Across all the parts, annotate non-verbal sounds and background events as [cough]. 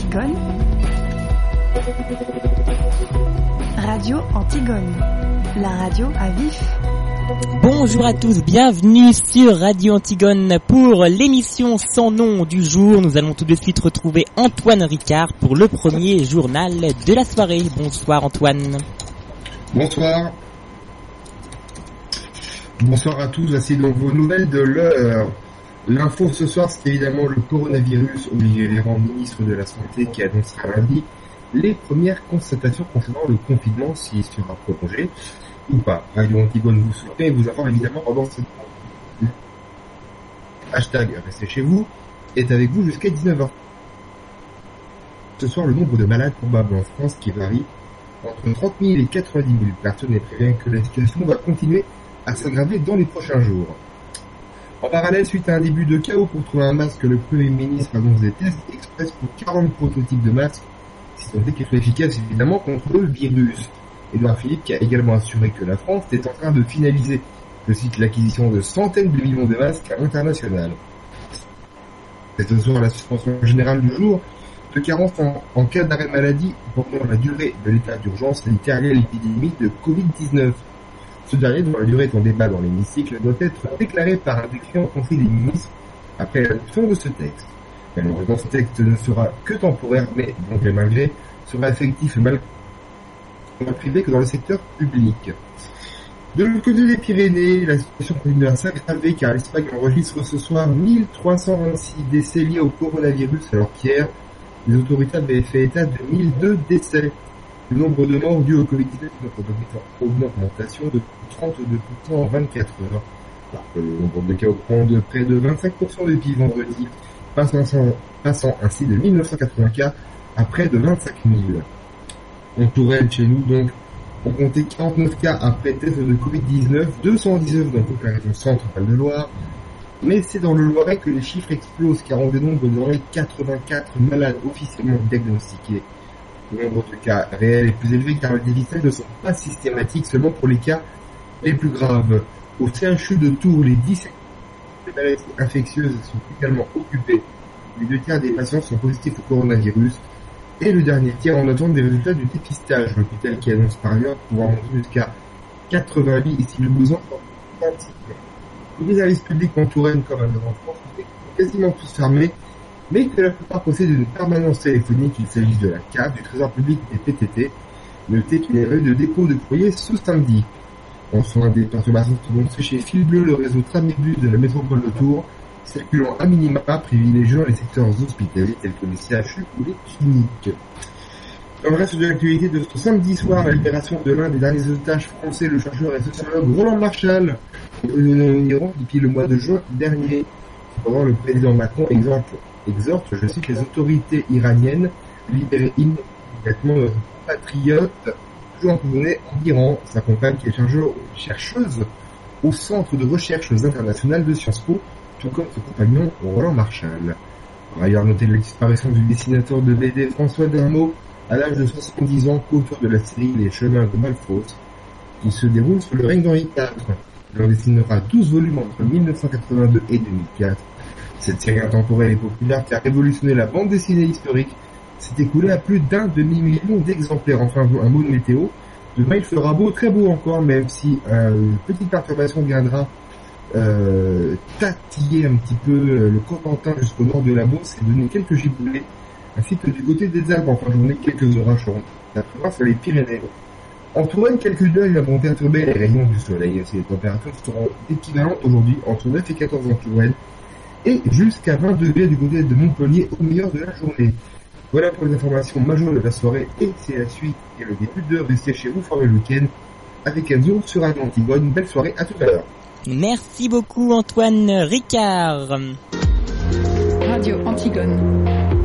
Antigone. Radio Antigone. La radio à vif. Bonjour à tous, bienvenue sur Radio Antigone pour l'émission sans nom du jour. Nous allons tout de suite retrouver Antoine Ricard pour le premier journal de la soirée. Bonsoir Antoine. Bonsoir. Bonsoir à tous, voici donc vos nouvelles de l'heure. L'info ce soir, c'est évidemment le coronavirus. Olivier Véran, ministre de la Santé, qui annoncera lundi les premières constatations concernant le confinement, s'il sera prolongé ou pas. Radio Antigone vous soutient et vous avoir évidemment pendant hashtag restez chez vous est avec vous jusqu'à 19h. Ce soir, le nombre de malades probables en France qui varie entre 30 000 et 90 000 personnes et prévient que la situation va continuer à s'aggraver dans les prochains jours. En parallèle, suite à un début de chaos pour trouver un masque, le Premier ministre annonce des tests express pour 40 prototypes de masques, si tant est qu'ils soient efficaces évidemment contre le virus. Edouard Philippe a également assuré que la France est en train de finaliser, je cite, l'acquisition de centaines de millions de masques à l'international. C'est ce soir la suspension générale du jour de carence en, en cas d'arrêt maladie pendant la durée de l'état d'urgence sanitaire lié à de Covid-19. Ce dernier, dont la durée est en débat dans l'hémicycle, doit être déclaré par un décret en Conseil des ministres après l'adoption de ce texte. Malheureusement, ce texte ne sera que temporaire, mais, donc et malgré, sera effectif mal privé que dans le secteur public. De l'autre côté des Pyrénées, la situation continue à s'aggraver car l'Espagne enregistre ce soir 1326 décès liés au coronavirus alors qu'hier, les autorités avaient fait état de 1002 décès. Le nombre de morts dus au Covid-19 est en augmentation de 32% en 24 heures. Le nombre de cas augmente de près de 25% depuis vendredi, passant, passant ainsi de 1980 cas à près de 25 000. En Touraine, chez nous, donc, on comptait 49 cas après test de Covid-19, 219 dans toute la région centrale de Loire. Mais c'est dans le Loiret que les chiffres explosent car on dénombre désormais 84 malades officiellement diagnostiqués. Le nombre de cas réels est plus élevé car les dépistages ne sont pas systématiques seulement pour les cas les plus graves. Au CHU de Tours, les 17 maladies infectieuses sont également occupées. Les deux tiers des patients sont positifs au coronavirus et le dernier tiers en attente des résultats du dépistage. L'hôpital qui annonce par ailleurs pouvoir monter jusqu'à 80 lits si le besoin Les services publics en Touraine comme en France sont quasiment tous fermés, mais que la plupart possèdent une permanence téléphonique, qu'il s'agisse de la CAF, du Trésor public et PTT. Notez qu'il y a eu de dépôt de courrier ce samedi. En soin des perturbations prononcées chez Fil Bleu, le réseau Tramébus de la métropole de Tours, circulant à minima privilégiant les secteurs hospitaliers tels que les CHU ou les cliniques. Dans le reste de l'actualité de ce samedi soir, la libération de l'un des derniers otages français, le chercheur et sociologue Roland Marshall, en Iran depuis le mois de juin dernier. Cependant, le président Macron exhorte, exhorte, je cite, les autorités iraniennes libérer immédiatement notre compatriote toujours emprisonné en Iran. Sa compagne qui est chercheuse au Centre de recherche internationales de Sciences Po, tout comme son compagnon Roland Marshall. Par ailleurs, notez la disparition du dessinateur de BD François Dermot à l'âge de 70 ans, co-auteur de la série Les Chemins de Malfos, qui se déroule sous le règne d'Henri IV. Il en dessinera 12 volumes entre 1982 et 2004. Cette série intemporelle et populaire qui a révolutionné la bande dessinée historique s'est écoulée à plus d'un demi-million d'exemplaires. Enfin, un mot de météo. Demain, il fera beau, très beau encore, même si euh, une petite perturbation viendra euh, tatiller un petit peu euh, le Cotentin jusqu'au nord de la Beauce et donner quelques giboulées, ainsi que du côté des Alpes en fin de journée, quelques orages seront à sur les Pyrénées. En Touraine, quelques nuages vont perturber les rayons du soleil. Les températures seront équivalentes aujourd'hui entre 9 et 14 en Touraine et jusqu'à 20 degrés du côté de Montpellier au meilleur de la journée. Voilà pour les informations majeures de la soirée et c'est la suite et le début de Rester chez vous pour le week-end avec Enzo sur Radio Antigone. Belle soirée, à tout à l'heure. Merci beaucoup Antoine Ricard. Radio Antigone.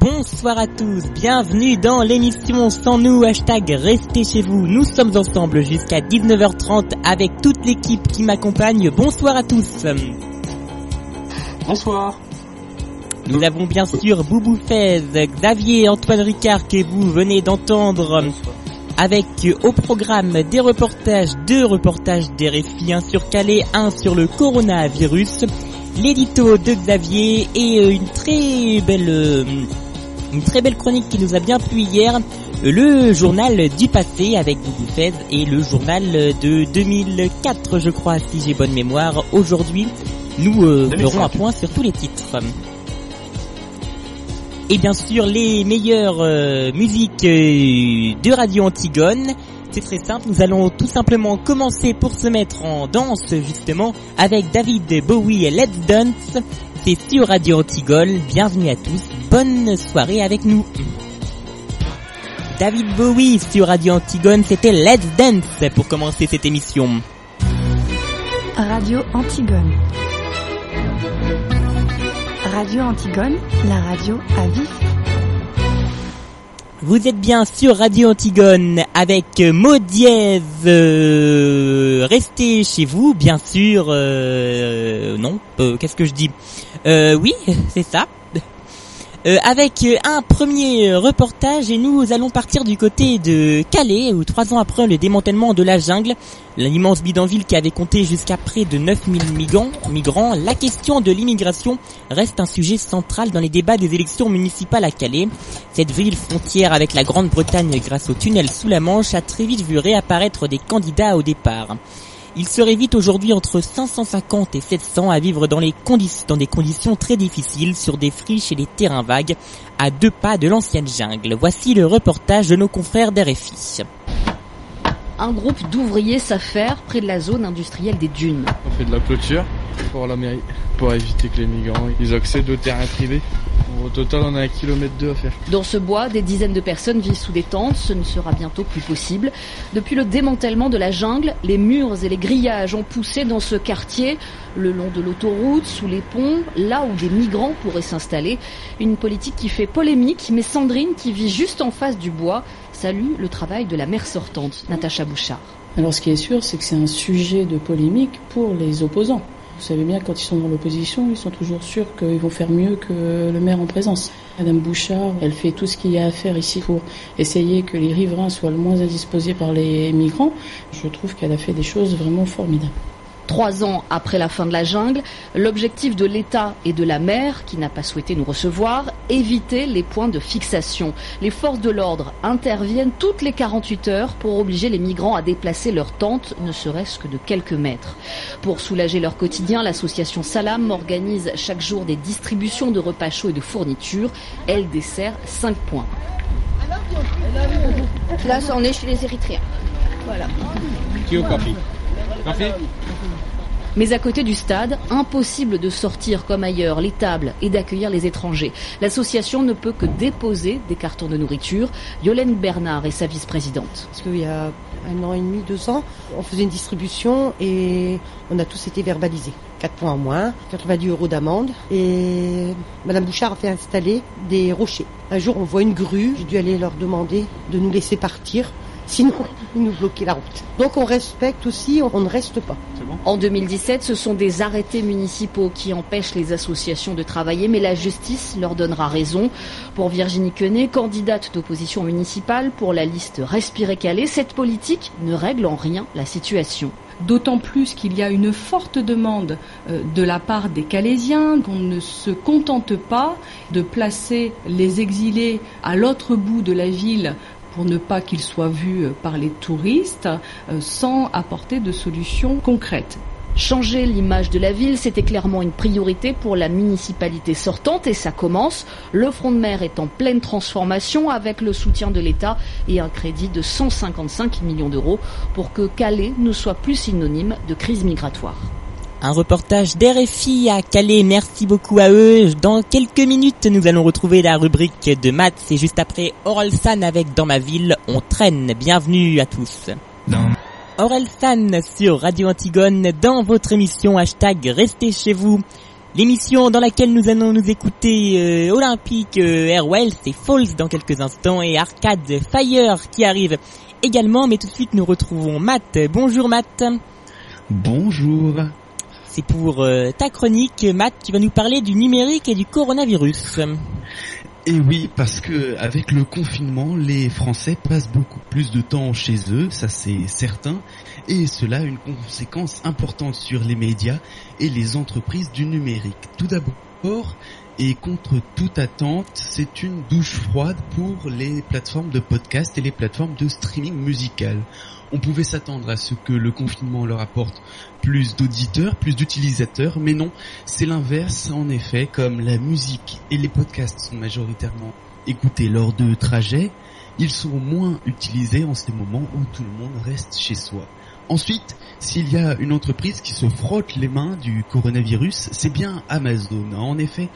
Bonsoir à tous, bienvenue dans l'émission Sans nous, hashtag Restez chez vous. Nous sommes ensemble jusqu'à 19h30 avec toute l'équipe qui m'accompagne. Bonsoir à tous. Bonsoir. Nous avons bien sûr Boubou Fez, Xavier, Antoine Ricard que vous venez d'entendre. avec au programme des reportages, deux reportages des RFI, un sur Calais, un sur le coronavirus, l'édito de Xavier et euh, une très belle euh, une très belle chronique qui nous a bien plu hier, le journal du passé avec Google Fez et le journal de 2004 je crois si j'ai bonne mémoire. Aujourd'hui, nous euh, ferons un point sur tous les titres. Et bien sûr les meilleures euh, musiques euh, de Radio Antigone. C'est très simple, nous allons tout simplement commencer pour se mettre en danse justement avec David Bowie et Let's Dance. C'est sur Radio Antigone, bienvenue à tous, bonne soirée avec nous. David Bowie sur Radio Antigone, c'était Let's Dance pour commencer cette émission. Radio Antigone. Radio Antigone, la radio à vif. Vous êtes bien sur Radio Antigone avec Maud Diez. Euh, restez chez vous, bien sûr. Euh, non, euh, qu'est-ce que je dis? Euh, Oui, [laughs] c'est ça. Euh, avec un premier reportage et nous allons partir du côté de Calais où trois ans après le démantèlement de la jungle, l'immense bidonville qui avait compté jusqu'à près de 9000 migrants, migrants, la question de l'immigration reste un sujet central dans les débats des élections municipales à Calais. Cette ville frontière avec la Grande-Bretagne grâce au tunnel sous la Manche a très vite vu réapparaître des candidats au départ. Il serait vite aujourd'hui entre 550 et 700 à vivre dans, des conditions très difficiles sur des friches et des terrains vagues à deux pas de l'ancienne jungle. Voici le reportage de nos confrères d'RFI. Un groupe d'ouvriers s'affaire près de la zone industrielle des dunes. On fait de la clôture pour la mairie, pour éviter que les migrants ils accèdent aux terrains privés. Au total, on a un kilomètre deux à faire. Dans ce bois, des dizaines de personnes vivent sous des tentes. Ce ne sera bientôt plus possible. Depuis le démantèlement de la jungle, les murs et les grillages ont poussé dans ce quartier, le long de l'autoroute, sous les ponts, là où des migrants pourraient s'installer. Une politique qui fait polémique, mais Sandrine, qui vit juste en face du bois, salue le travail de la maire sortante, Natacha Bouchard. Alors ce qui est sûr, c'est que c'est un sujet de polémique pour les opposants. Vous savez bien, quand ils sont dans l'opposition, ils sont toujours sûrs qu'ils vont faire mieux que le maire en présence. Madame Bouchard, elle fait tout ce qu'il y a à faire ici pour essayer que les riverains soient le moins indisposés par les migrants. Je trouve qu'elle a fait des choses vraiment formidables. Trois ans après la fin de la jungle, l'objectif de l'État et de la mer, qui n'a pas souhaité nous recevoir, éviter les points de fixation. Les forces de l'ordre interviennent toutes les 48 heures pour obliger les migrants à déplacer leurs tentes, ne serait-ce que de quelques mètres. Pour soulager leur quotidien, l'association Salam organise chaque jour des distributions de repas chauds et de fournitures. Elle dessert 5 points. Là, on est chez les Érythréens. Voilà. Mais à côté du stade, impossible de sortir comme ailleurs les tables et d'accueillir les étrangers. L'association ne peut que déposer des cartons de nourriture. Yolène Bernard est sa vice-présidente. Parce qu'il y a un an et demi, deux ans, on faisait une distribution et on a tous été verbalisés. 4 points en moins, 90 euros d'amende. Et Madame Bouchard a fait installer des rochers. Un jour, on voit une grue. J'ai dû aller leur demander de nous laisser partir. Sinon, ils nous bloquaient la route. Donc on respecte aussi, on ne reste pas. En 2017, ce sont des arrêtés municipaux qui empêchent les associations de travailler, mais la justice leur donnera raison. Pour Virginie Quenet, candidate d'opposition municipale pour la liste Respirer Calais, cette politique ne règle en rien la situation. D'autant plus qu'il y a une forte demande euh, de la part des Calaisiens, qu'on ne se contente pas de placer les exilés à l'autre bout de la ville pour ne pas qu'ils soient vus euh, par les touristes, euh, sans apporter de solutions concrètes. Changer l'image de la ville, c'était clairement une priorité pour la municipalité sortante et ça commence. Le front de mer est en pleine transformation avec le soutien de l'État et un crédit de 155 millions d'euros pour que Calais ne soit plus synonyme de crise migratoire. Un reportage d'RFI à Calais, merci beaucoup à eux. Dans quelques minutes, nous allons retrouver la rubrique de maths et juste après avec Dans ma ville, on traîne. Bienvenue à tous. Orelsan sur Radio Antigone dans votre émission hashtag Restez chez vous. L'émission dans laquelle nous allons nous écouter euh, Olympique euh, Airwells et Falls dans quelques instants et Arcade Fire qui arrive également. Mais tout de suite nous retrouvons Matt. Bonjour Matt. Bonjour. C'est pour euh, ta chronique Matt qui va nous parler du numérique et du coronavirus. Et oui, parce que avec le confinement, les Français passent beaucoup plus de temps chez eux, ça c'est certain, et cela a une conséquence importante sur les médias et les entreprises du numérique. Tout d'abord, et contre toute attente, c'est une douche froide pour les plateformes de podcast et les plateformes de streaming musical. On pouvait s'attendre à ce que le confinement leur apporte plus d'auditeurs, plus d'utilisateurs, mais non, c'est l'inverse en effet, comme la musique et les podcasts sont majoritairement écoutés lors de trajets, ils sont moins utilisés en ces moments où tout le monde reste chez soi. Ensuite, s'il y a une entreprise qui se frotte les mains du coronavirus, c'est bien Amazon. En effet,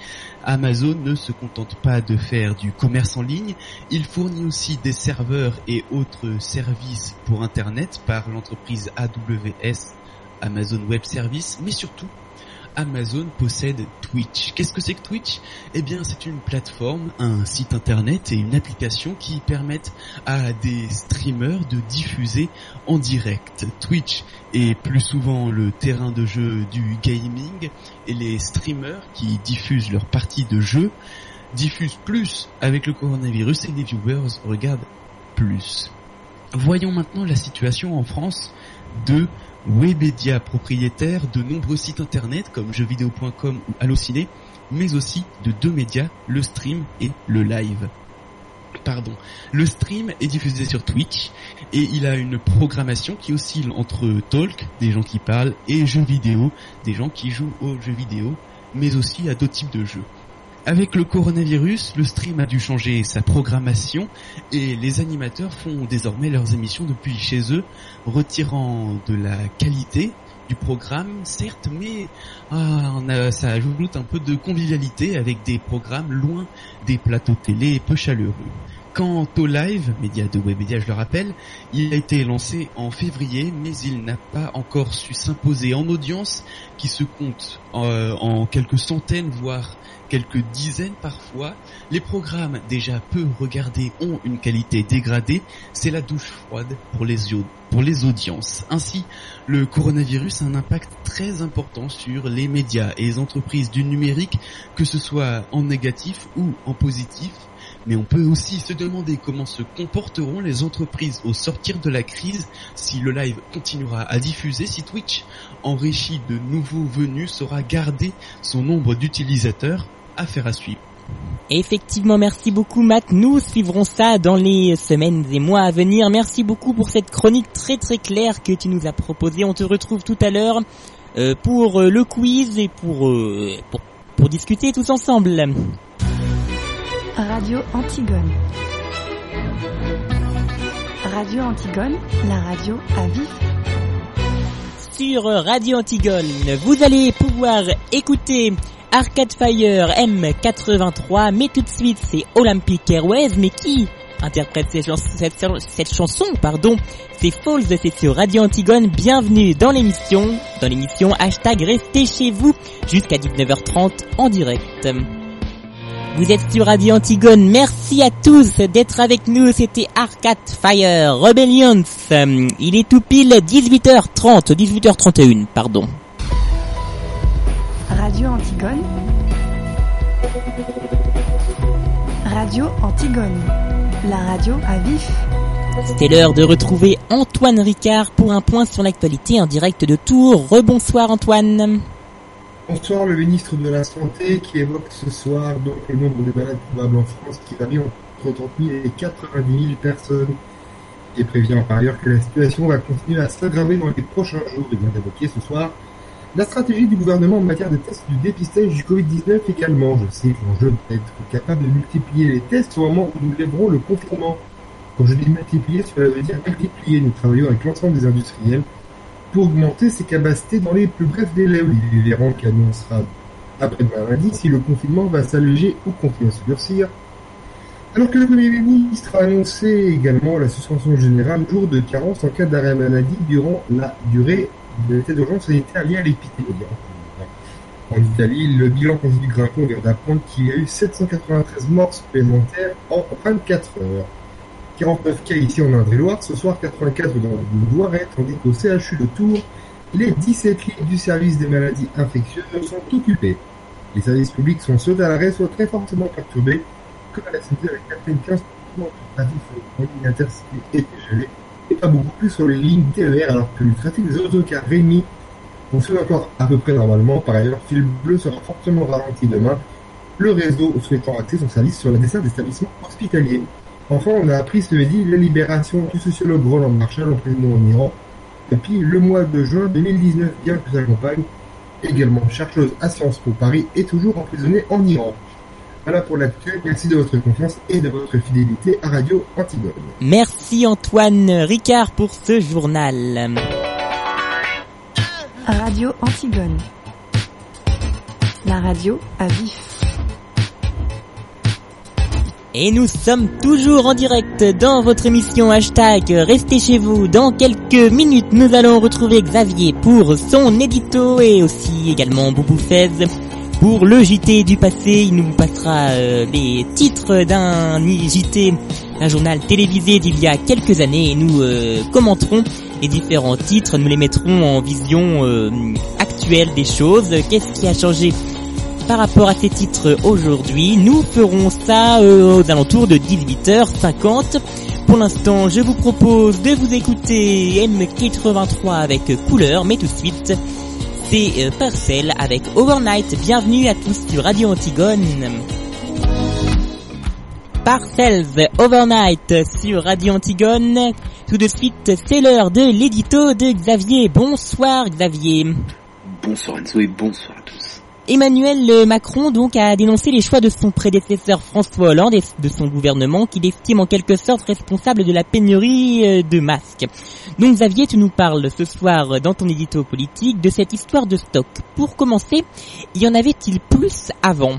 Amazon ne se contente pas de faire du commerce en ligne, il fournit aussi des serveurs et autres services pour Internet par l'entreprise AWS, Amazon Web Service, mais surtout Amazon possède Twitch. Qu'est-ce que c'est que Twitch? Eh bien, c'est une plateforme, un site internet et une application qui permettent à des streamers de diffuser en direct. Twitch est plus souvent le terrain de jeu du gaming et les streamers qui diffusent leurs parties de jeu diffusent plus avec le coronavirus et les viewers regardent plus. Voyons maintenant la situation en France de Webedia, propriétaire de nombreux sites internet comme jeuxvideo.com ou Allociné, mais aussi de deux médias, le stream et le live. Pardon. Le stream est diffusé sur Twitch et il a une programmation qui oscille entre talk, des gens qui parlent, et jeux vidéo, des gens qui jouent aux jeux vidéo, mais aussi à d'autres types de jeux. Avec le coronavirus, le stream a dû changer sa programmation et les animateurs font désormais leurs émissions depuis chez eux, retirant de la qualité du programme, certes, mais ah, ça ajoute un peu de convivialité avec des programmes loin des plateaux télé peu chaleureux. Quant au live, média de Webedia je le rappelle, il a été lancé en février mais il n'a pas encore su s'imposer en audience qui se compte euh, en quelques centaines voire quelques dizaines parfois. Les programmes déjà peu regardés ont une qualité dégradée, c'est la douche froide pour les, audiences. Ainsi, le coronavirus a un impact très important sur les médias et les entreprises du numérique, que ce soit en négatif ou en positif mais on peut aussi se demander comment se comporteront les entreprises au sortir de la crise si le live continuera à diffuser, si Twitch, enrichi de nouveaux venus, saura garder son nombre d'utilisateurs. Affaire à suivre. Effectivement, merci beaucoup Matt. Nous suivrons ça dans les semaines et mois à venir. Merci beaucoup pour cette chronique très très claire que tu nous as proposée. On te retrouve tout à l'heure euh, pour euh, le quiz et pour, euh, pour, pour discuter tous ensemble. Radio Antigone. Radio Antigone, la radio à vif. Sur Radio Antigone, vous allez pouvoir écouter Arcade Fire M83, mais tout de suite c'est Olympic Airways, mais qui interprète cette, chanson, pardon, c'est Falls, c'est sur Radio Antigone, bienvenue dans l'émission, dans l'émission hashtag restez chez vous, jusqu'à 19h30 en direct. Vous êtes sur Radio Antigone. Merci à tous d'être avec nous. C'était Arcade Fire Rebellions. Il est tout pile 18h30, 18h31, pardon. Radio Antigone. Radio Antigone. La radio à vif. C'était l'heure de retrouver Antoine Ricard pour un point sur l'actualité en direct de Tours. Rebonsoir Antoine. Bonsoir, le ministre de la Santé qui évoque ce soir donc le nombre de malades probables en France qui varie entre 30 000 et 90 000 personnes. Et prévient par ailleurs que la situation va continuer à s'aggraver dans les prochains jours. Il vient d'évoquer ce soir la stratégie du gouvernement en matière de tests du dépistage du Covid-19 également. Je sais que l'enjeu doit être capable de multiplier les tests au moment où nous lèverons le confinement. Quand je dis multiplier, cela veut dire multiplier. Nous travaillons avec l'ensemble des industriels pour augmenter ses capacités dans les plus brefs délais. Olivier Véran qui annoncera après-demain lundi si le confinement va s'alléger ou continuer à se durcir. Alors que le Premier ministre a annoncé également la suspension générale jour de carence en cas d'arrêt maladie durant la durée de l'état d'urgence sanitaire lié à l'épidémie. En Italie, le bilan grimper. On vient d'apprendre qu'il y a eu 793 morts supplémentaires en 24 heures. 49 cas ici en Indre-et-Loire, ce soir 84 dans le Loiret, tandis qu'au CHU de Tours, les 17 lits du service des maladies infectieuses sont occupés. Les services publics sont soit à l'arrêt, soit très fortement perturbés. que à la santé avec 95% de trafic sur les lignes intercités et et pas beaucoup plus sur les lignes TER alors que le trafic des autocars Rémi fonctionne encore à peu près normalement. Par ailleurs, Fil Bleu sera fortement ralenti demain, le réseau souhaitant axer son service sur la dessert d'établissements hospitaliers. Enfin, on a appris ce midi la libération du sociologue Roland Marshall en prison en Iran depuis le mois de juin 2019, bien que sa compagne, également chercheuse à Sciences Po Paris, est toujours emprisonnée en Iran. Voilà pour l'actuel. Merci de votre confiance et de votre fidélité à Radio Antigone. Merci Antoine Ricard pour ce journal. Radio Antigone. La radio à vif. Et nous sommes toujours en direct dans votre émission hashtag Restez chez vous. Dans quelques minutes, nous allons retrouver Xavier pour son édito et aussi également Boubou Fez pour le JT du passé. Il nous passera euh, les titres d'un JT, un journal télévisé d'il y a quelques années et nous euh, commenterons les différents titres. Nous les mettrons en vision euh, actuelle des choses. Qu'est-ce qui a changé par rapport à ces titres aujourd'hui? Nous ferons ça euh, aux alentours de 18h50. Pour l'instant, je vous propose de vous écouter M83 avec couleur, mais tout de suite, c'est euh, Parcel avec Overnight. Bienvenue à tous sur Radio Antigone. Parcels Overnight sur Radio Antigone. Tout de suite, c'est l'heure de l'édito de Xavier. Bonsoir Xavier. Bonsoir Enzo et bonsoir à tous. Emmanuel Macron donc a dénoncé les choix de son prédécesseur François Hollande et de son gouvernement qu'il estime en quelque sorte responsable de la pénurie euh, de masques. Donc Xavier, tu nous parles ce soir dans ton édito politique de cette histoire de stock. Pour commencer, y en avait-il plus avant?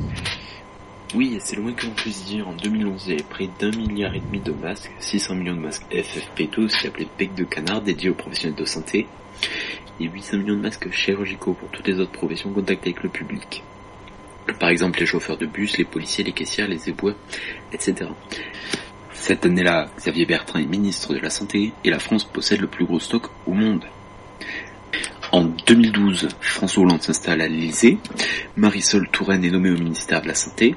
Oui, c'est loin que l'on puisse dire. En 2011, il y avait près d'un milliard et demi de masques, 600 millions de masques FFP2, qui appelé bec de canard, dédiés aux professionnels de santé, et 800 millions de masques chirurgicaux pour toutes les autres professions en contact avec le public. Par exemple les chauffeurs de bus, les policiers, les caissières, les éboueurs, etc. Cette année-là, Xavier Bertrand est ministre de la Santé et la France possède le plus gros stock au monde. En 2012, François Hollande s'installe à l'Elysée, Marisol Touraine est nommée au ministère de la Santé,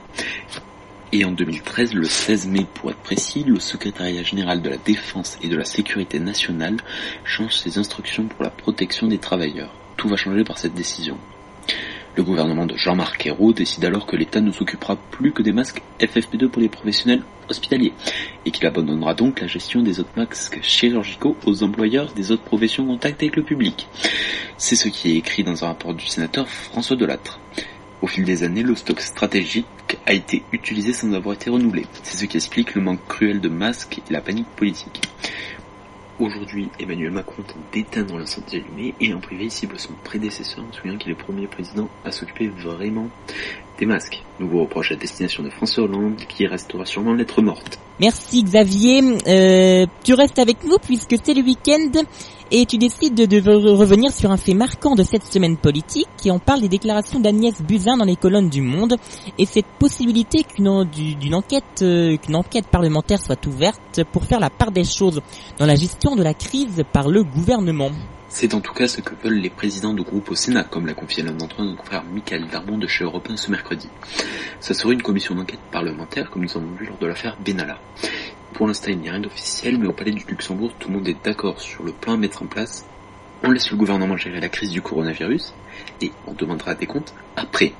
et en 2013, le 16 mai pour être précis, le secrétariat général de la Défense et de la Sécurité nationale change ses instructions pour la protection des travailleurs. Tout va changer par cette décision. Le gouvernement de Jean-Marc Ayrault décide alors que l'État ne s'occupera plus que des masques FFP2 pour les professionnels hospitaliers et qu'il abandonnera donc la gestion des autres masques chirurgicaux aux employeurs des autres professions en contact avec le public. C'est ce qui est écrit dans un rapport du sénateur François Delattre. Au fil des années, le stock stratégique a été utilisé sans avoir été renouvelé. C'est ce qui explique le manque cruel de masques et la panique politique. Aujourd'hui, Emmanuel Macron tente d'éteindre l'incendie allumé et en privé il cible son prédécesseur, en souvenant qu'il est le premier président à s'occuper vraiment des masques. Nouveau reproche à destination de François Hollande qui restera sûrement lettre morte. Merci Xavier. Euh, tu restes avec nous puisque c'est le week-end et tu décides de, revenir sur un fait marquant de cette semaine politique qui en parle des déclarations d'Agnès Buzyn dans les colonnes du Monde et cette possibilité qu'une enquête, euh, qu'une enquête parlementaire soit ouverte pour faire la part des choses dans la gestion de la crise par le gouvernement. C'est en tout cas ce que veulent les présidents de groupe au Sénat, comme l'a confié l'un d'entre eux, notre confrère Michael Vermont de chez Europe 1 ce mercredi. Ce serait une commission d'enquête parlementaire, comme nous avons vu lors de l'affaire Benalla. Pour l'instant, il n'y a rien d'officiel, mais au Palais du Luxembourg, tout le monde est d'accord sur le plan à mettre en place. On laisse le gouvernement gérer la crise du coronavirus, et on demandera des comptes après.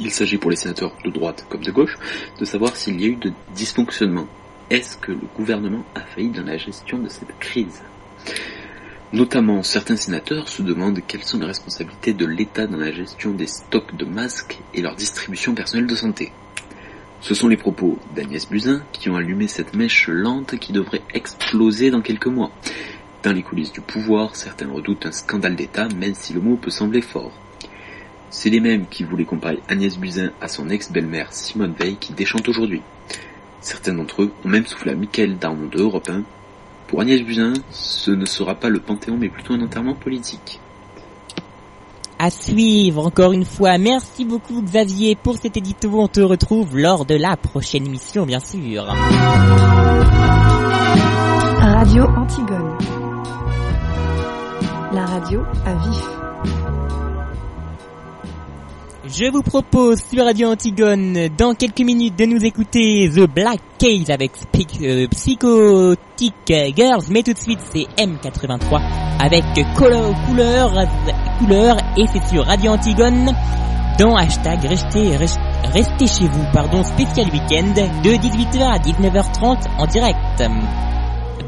Il s'agit pour les sénateurs de droite comme de gauche de savoir s'il y a eu de dysfonctionnement. Est-ce que le gouvernement a failli dans la gestion de cette crise? Notamment, certains sénateurs se demandent quelles sont les responsabilités de l'État dans la gestion des stocks de masques et leur distribution personnelle de santé. Ce sont les propos d'Agnès Buzyn qui ont allumé cette mèche lente qui devrait exploser dans quelques mois. Dans les coulisses du pouvoir, certains redoutent un scandale d'État, même si le mot peut sembler fort. C'est les mêmes qui voulaient comparer Agnès Buzyn à son ex-belle-mère Simone Veil qui déchante aujourd'hui. Certains d'entre eux ont même soufflé à Michael Darmon de Europe 1. Pour Agnès Buzyn, ce ne sera pas le Panthéon mais plutôt un enterrement politique à suivre encore une fois. Merci beaucoup Xavier pour cet édito. On te retrouve lors de la prochaine émission bien sûr. Radio Antigone. La radio à vif. Je vous propose sur Radio Antigone dans quelques minutes de nous écouter The Black Case avec euh, Psychotic Girls, mais tout de suite c'est M83 avec Couleur, couleur, et c'est sur Radio Antigone dans hashtag restez, restez chez vous, pardon, spécial week-end de 18h à 19h30 en direct.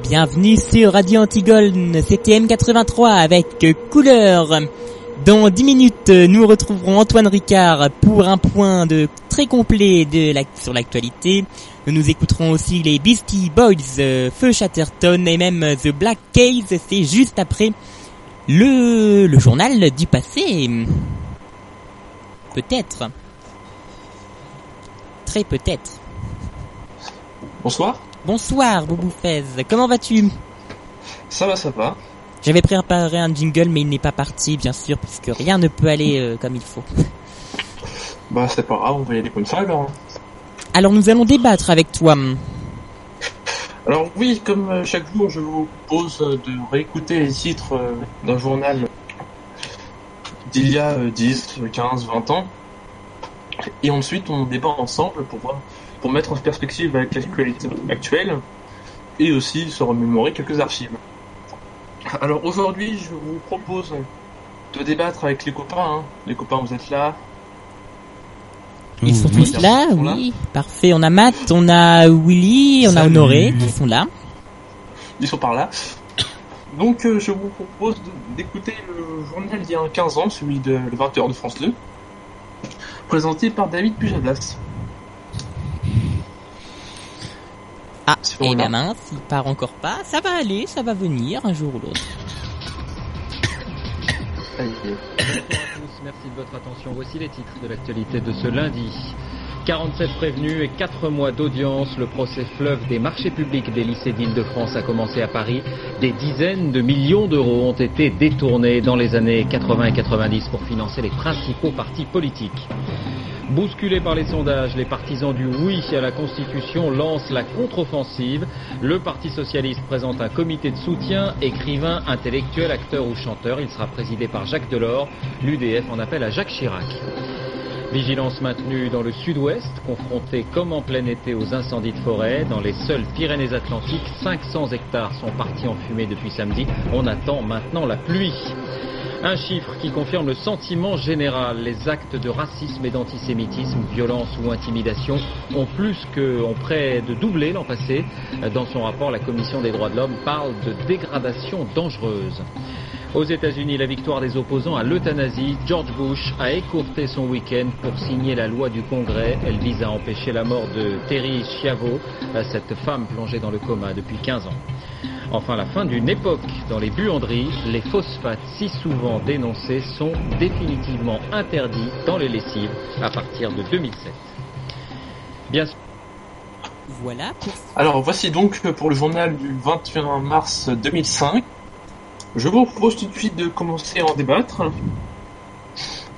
Bienvenue sur Radio Antigone, c'était M83 avec Couleur. Dans 10 minutes, nous retrouverons Antoine Ricard pour un point de très complet de la, sur l'actualité. Nous écouterons aussi les Beastie Boys, euh, Feu Chatterton et même The Black Case. C'est juste après le, le journal du passé. Peut-être. Très peut-être. Bonsoir. Bonsoir, Boubou Fez. Comment vas-tu? Ça va, ça va. J'avais préparé un jingle, mais il n'est pas parti, bien sûr, puisque rien ne peut aller euh, comme il faut. [laughs] Bah, c'est pas grave, on va y aller comme ça alors. Alors, nous allons débattre avec toi. Alors, oui, comme euh, chaque jour, je vous propose euh, de réécouter les titres d'un journal d'il y a 10, 15, 20 ans. Et ensuite, on débat ensemble pour voir, pour mettre en perspective avec l'actualité actuelle et aussi se remémorer quelques archives. Alors aujourd'hui, je vous propose de débattre avec les copains. Hein. Les copains, vous êtes là. Ils sont tous là, oui. Parfait. On a Matt, on a Willy, on a Honoré, qui sont là. Ils sont par là. Donc euh, je vous propose d'écouter le journal d'il y a 15 ans, celui de le 20h de France 2, présenté par David Pujadas. Ah, et la main, s'il part encore pas, ça va aller, ça va venir un jour ou l'autre. Bonjour à tous, merci de votre attention. Voici les titres de l'actualité de ce lundi. 47 prévenus et 4 mois d'audience, le procès fleuve des marchés publics des lycées d'Île-de-France a commencé à Paris. Des dizaines de millions d'euros ont été détournés dans les années 80 et 90 pour financer les principaux partis politiques. Bousculés par les sondages, les partisans du oui à la Constitution lancent la contre-offensive. Le Parti socialiste présente un comité de soutien, écrivain, intellectuel, acteur ou chanteur. Il sera présidé par Jacques Delors. L'UDF en appelle à Jacques Chirac. Vigilance maintenue dans le sud-ouest, confronté comme en plein été aux incendies de forêt. Dans les seules Pyrénées-Atlantiques, 500 hectares sont partis en fumée depuis samedi. On attend maintenant la pluie. Un chiffre qui confirme le sentiment général. Les actes de racisme et d'antisémitisme, violence ou intimidation ont plus que, près de doubler l'an passé. Dans son rapport, la Commission des droits de l'homme parle de dégradation dangereuse. Aux États-Unis, la victoire des opposants à l'euthanasie, George Bush a écourté son week-end pour signer la loi du Congrès. Elle vise à empêcher la mort de Terry Schiavo, cette femme plongée dans le coma depuis 15 ans. Enfin, la fin d'une époque dans les buanderies, les phosphates si souvent dénoncés sont définitivement interdits dans les lessives à partir de 2007. Bien sûr. Voilà. Alors voici donc pour le journal du 21 mars 2005. Je vous propose tout de suite de commencer à en débattre.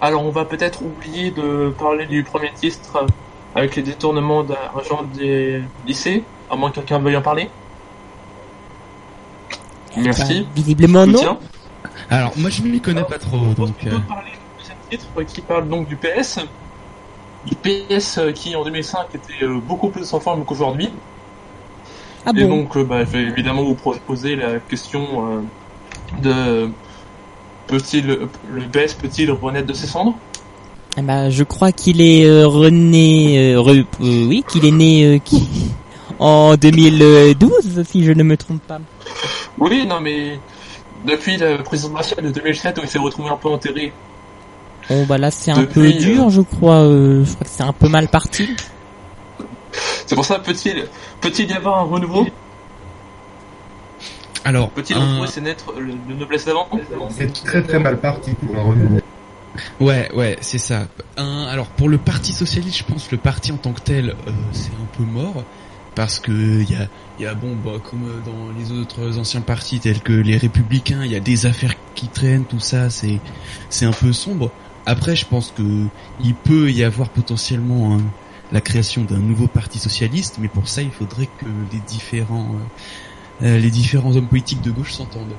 Alors on va peut-être oublier de parler du premier titre avec les détournements d'argent des lycées, à moins que quelqu'un veuille en parler. Merci. visiblement non. Alors moi je m'y connais pas trop donc. Euh... parler de titre qui parle donc du PS, du PS euh, qui en 2005 était euh, beaucoup plus en forme qu'aujourd'hui. Ah Et bon donc bah, je vais évidemment vous poser la question de peut-il le PS peut-il renaître de ses cendres? Eh ben, je crois qu'il est rené, oui, qu'il est né qui, [laughs] en 2012, si je ne me trompe pas. Oui, non, mais depuis la présidentielle de 2007 où il s'est retrouvé un peu enterré. Bon, bah là, c'est un peu dur, je crois. Euh, je crois que c'est un peu mal parti. C'est pour ça, peut-il peut-il y avoir un renouveau? Alors, peut-il un... retrouver ses naître de noblesse d'avant C'est très très mal parti pour un renouveau. Ouais, ouais, c'est ça. Un, alors pour le Parti socialiste, je pense que le parti en tant que tel, euh, c'est un peu mort parce que il y a, y a bon bah comme dans les autres anciens partis tels que les républicains il y a des affaires qui traînent tout ça c'est c'est un peu sombre après je pense que il peut y avoir potentiellement la création d'un nouveau parti socialiste mais pour ça il faudrait que les différents euh, les différents hommes politiques de gauche s'entendent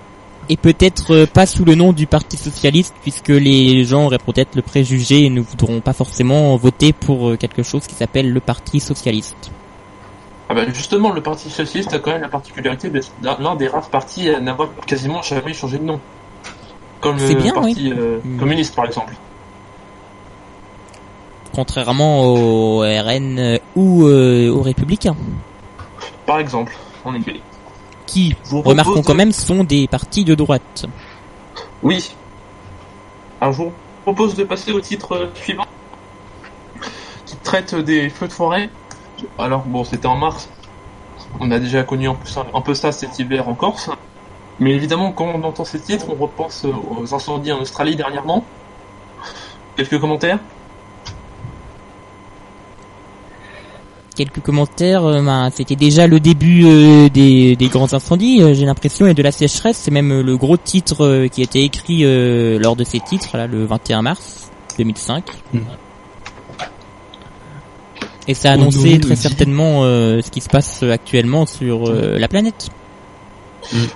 Et peut-être euh, pas sous le nom du Parti Socialiste, puisque les gens auraient peut-être le préjugé et ne voudront pas forcément voter pour euh, quelque chose qui s'appelle le Parti Socialiste. Ah bah justement, le Parti Socialiste a quand même la particularité d'être l'un des rares partis à n'avoir quasiment jamais changé de nom. Comme C'est le bien, Parti oui. euh, Mm. communiste, par exemple. Contrairement au RN euh, ou euh, aux Républicains, Par exemple, en effet. Qui, vous remarquons quand de- même, sont des partis de droite. Oui. Alors je vous propose de passer au titre suivant, qui traite des feux de forêt. Alors bon, c'était en mars. On a déjà connu un peu, ça, un peu ça cet hiver en Corse. Mais évidemment, quand on entend ces titres, on repense aux incendies en Australie dernièrement. Quelques commentaires? Quelques commentaires, euh, ben, c'était déjà le début euh, des, des grands incendies, euh, j'ai l'impression, et de la sécheresse. C'est même le gros titre euh, qui a été écrit euh, lors de ces titres, là, le 21 mars 2005. Mm. Et ça a On annoncé très certainement euh, ce qui se passe actuellement sur euh, la planète.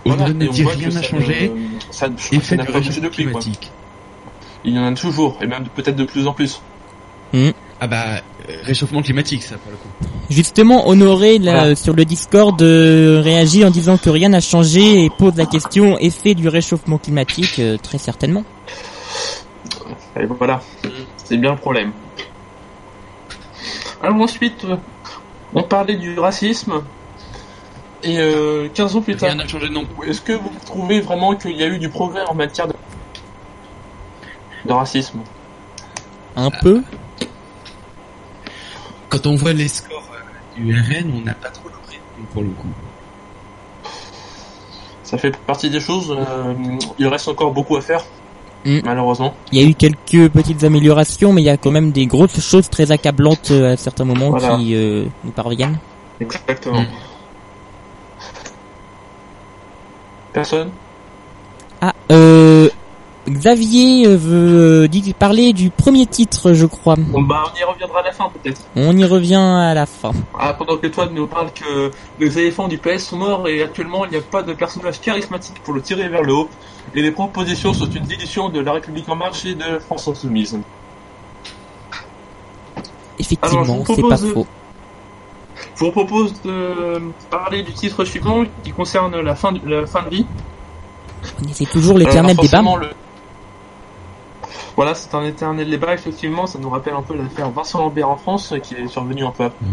On Voilà, ne et on dit voit rien n'a ça, changé. ça, ça n'a pas bougé réchauffement depuis, quoi. climatique. Il y en a toujours, et même peut-être de plus en plus. Ah bah, réchauffement climatique, ça, pour le coup. Justement, Honoré, là, Voilà. sur le Discord, euh, réagit en disant que rien n'a changé et pose la question effet du réchauffement climatique, euh, très certainement. Et voilà, c'est bien le problème. Alors ensuite, on parlait du racisme. Et euh, 15 ans plus tard, Rien n'a changé non est-ce que vous trouvez vraiment qu'il y a eu du progrès en matière de, de racisme? Un peu. Quand on voit les scores euh, du RN, on n'a pas trop l'impression, pour le coup. Ça fait partie des choses. euh, il reste encore beaucoup à faire, Mm. malheureusement. Il y a eu quelques petites améliorations, mais il y a quand même des grosses choses très accablantes euh, à certains moments Voilà. qui euh, nous parviennent. Exactement. Mm. Personne? Ah, euh, Xavier euh, veut euh, parler du premier titre, je crois. Bon, bah, on y reviendra à la fin peut-être. On y revient à la fin. Ah, pendant que toi nous parles que les éléphants du PS sont morts et actuellement il n'y a pas de personnage charismatique pour le tirer vers le haut et les propositions sont une dilution de la République en marche et de France Insoumise. Effectivement, c'est pas de- faux. Je vous propose de parler du titre suivant qui concerne la fin, de- la fin de vie. C'est toujours l'éternel Alors, débat. le- Voilà, c'est un éternel débat, effectivement, ça nous rappelle un peu l'affaire Vincent Lambert en France, qui est survenue un peu après-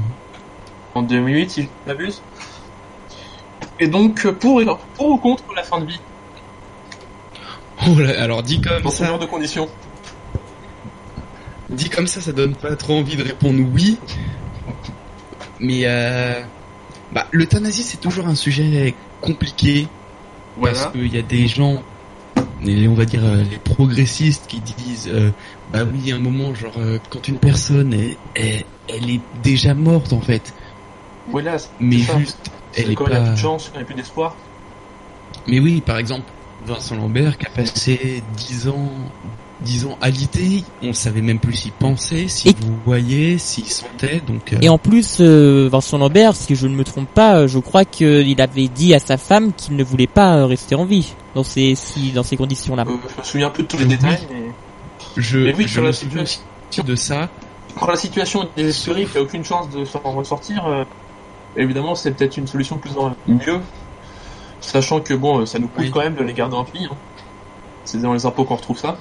en 2008, si je. Et donc, pour, et- pour ou contre la fin de vie? Oh là, alors dit comme dans ça, de conditions. Dit comme ça, ça donne pas trop envie de répondre oui. Mais euh, bah, l'euthanasie c'est toujours un sujet compliqué. Parce qu'il y a des gens, les, on va dire euh, les progressistes qui disent euh, bah oui, à un moment genre euh, quand une personne est, est- elle est déjà morte en fait, Voilà, mais ça. juste elle est quand il n'y a pas. plus de chance, quand il n'y a plus d'espoir? Mais oui, par exemple, Vincent Lambert qui a passé 10 ans, 10 ans alité, on savait même plus s'il pensait, s'il Et- vous voyait, s'il sentait, donc... euh, Et en plus, euh, Vincent Lambert, si je ne me trompe pas, euh, je crois qu'il avait dit à sa femme qu'il ne voulait pas euh, rester en vie dans ces si, dans ces conditions-là. Euh, je me souviens un peu de tous les Oui. détails, mais je, Mais oui, je sur me la souviens aussi de ça. quand la situation est désespérée, qu'il n'y a aucune chance de s'en ressortir, euh, évidemment, c'est peut-être une solution plus en mieux, sachant que bon, ça nous coûte Oui. quand même de les garder en vie. hein. C'est dans les impôts qu'on retrouve ça.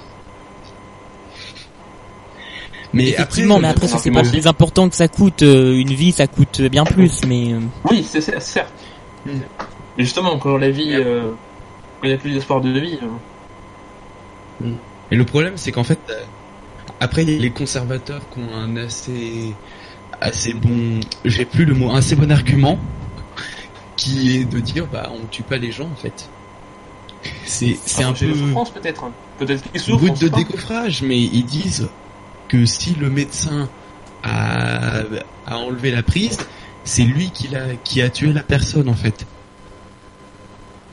Mais Effectivement, mais après, ça c'est pas plus important que ça coûte. euh, une vie, ça coûte bien plus, mais euh, Oui, c'est certes. Mm. Et justement, quand la vie, euh, quand il n'y a plus d'espoir de vie, euh, Et le problème, c'est qu'en fait, après, il y a les conservateurs qui ont un assez, assez bon, j'ai plus le mot, un assez bon argument, qui est de dire, bah, on tue pas les gens, en fait. C'est, c'est un peu peut-être. hein. Peut-être qu'ils souffrent. de décoffrage, mais ils disent que si le médecin a, a enlevé la prise, c'est lui qui a tué la personne, en fait.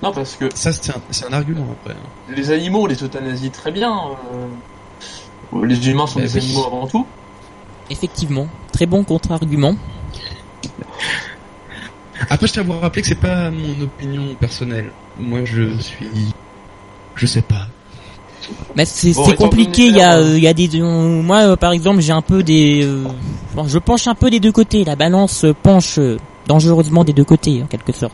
Non, parce que Ça, c'est un, c'est un argument, après. hein. les animaux, on les euthanasie très bien. euh, Les humains sont Bah des oui. animaux avant tout. effectivement, très bon contre-argument. Après, je tiens à vous rappeler que c'est pas mon opinion personnelle. Moi, je suis Je sais pas. Mais c'est Bon, compliqué. Il y a, leur, il y a des, moi euh, par exemple, j'ai un peu des, euh, bon, je penche un peu des deux côtés. La balance euh, penche euh, dangereusement des deux côtés en quelque sorte.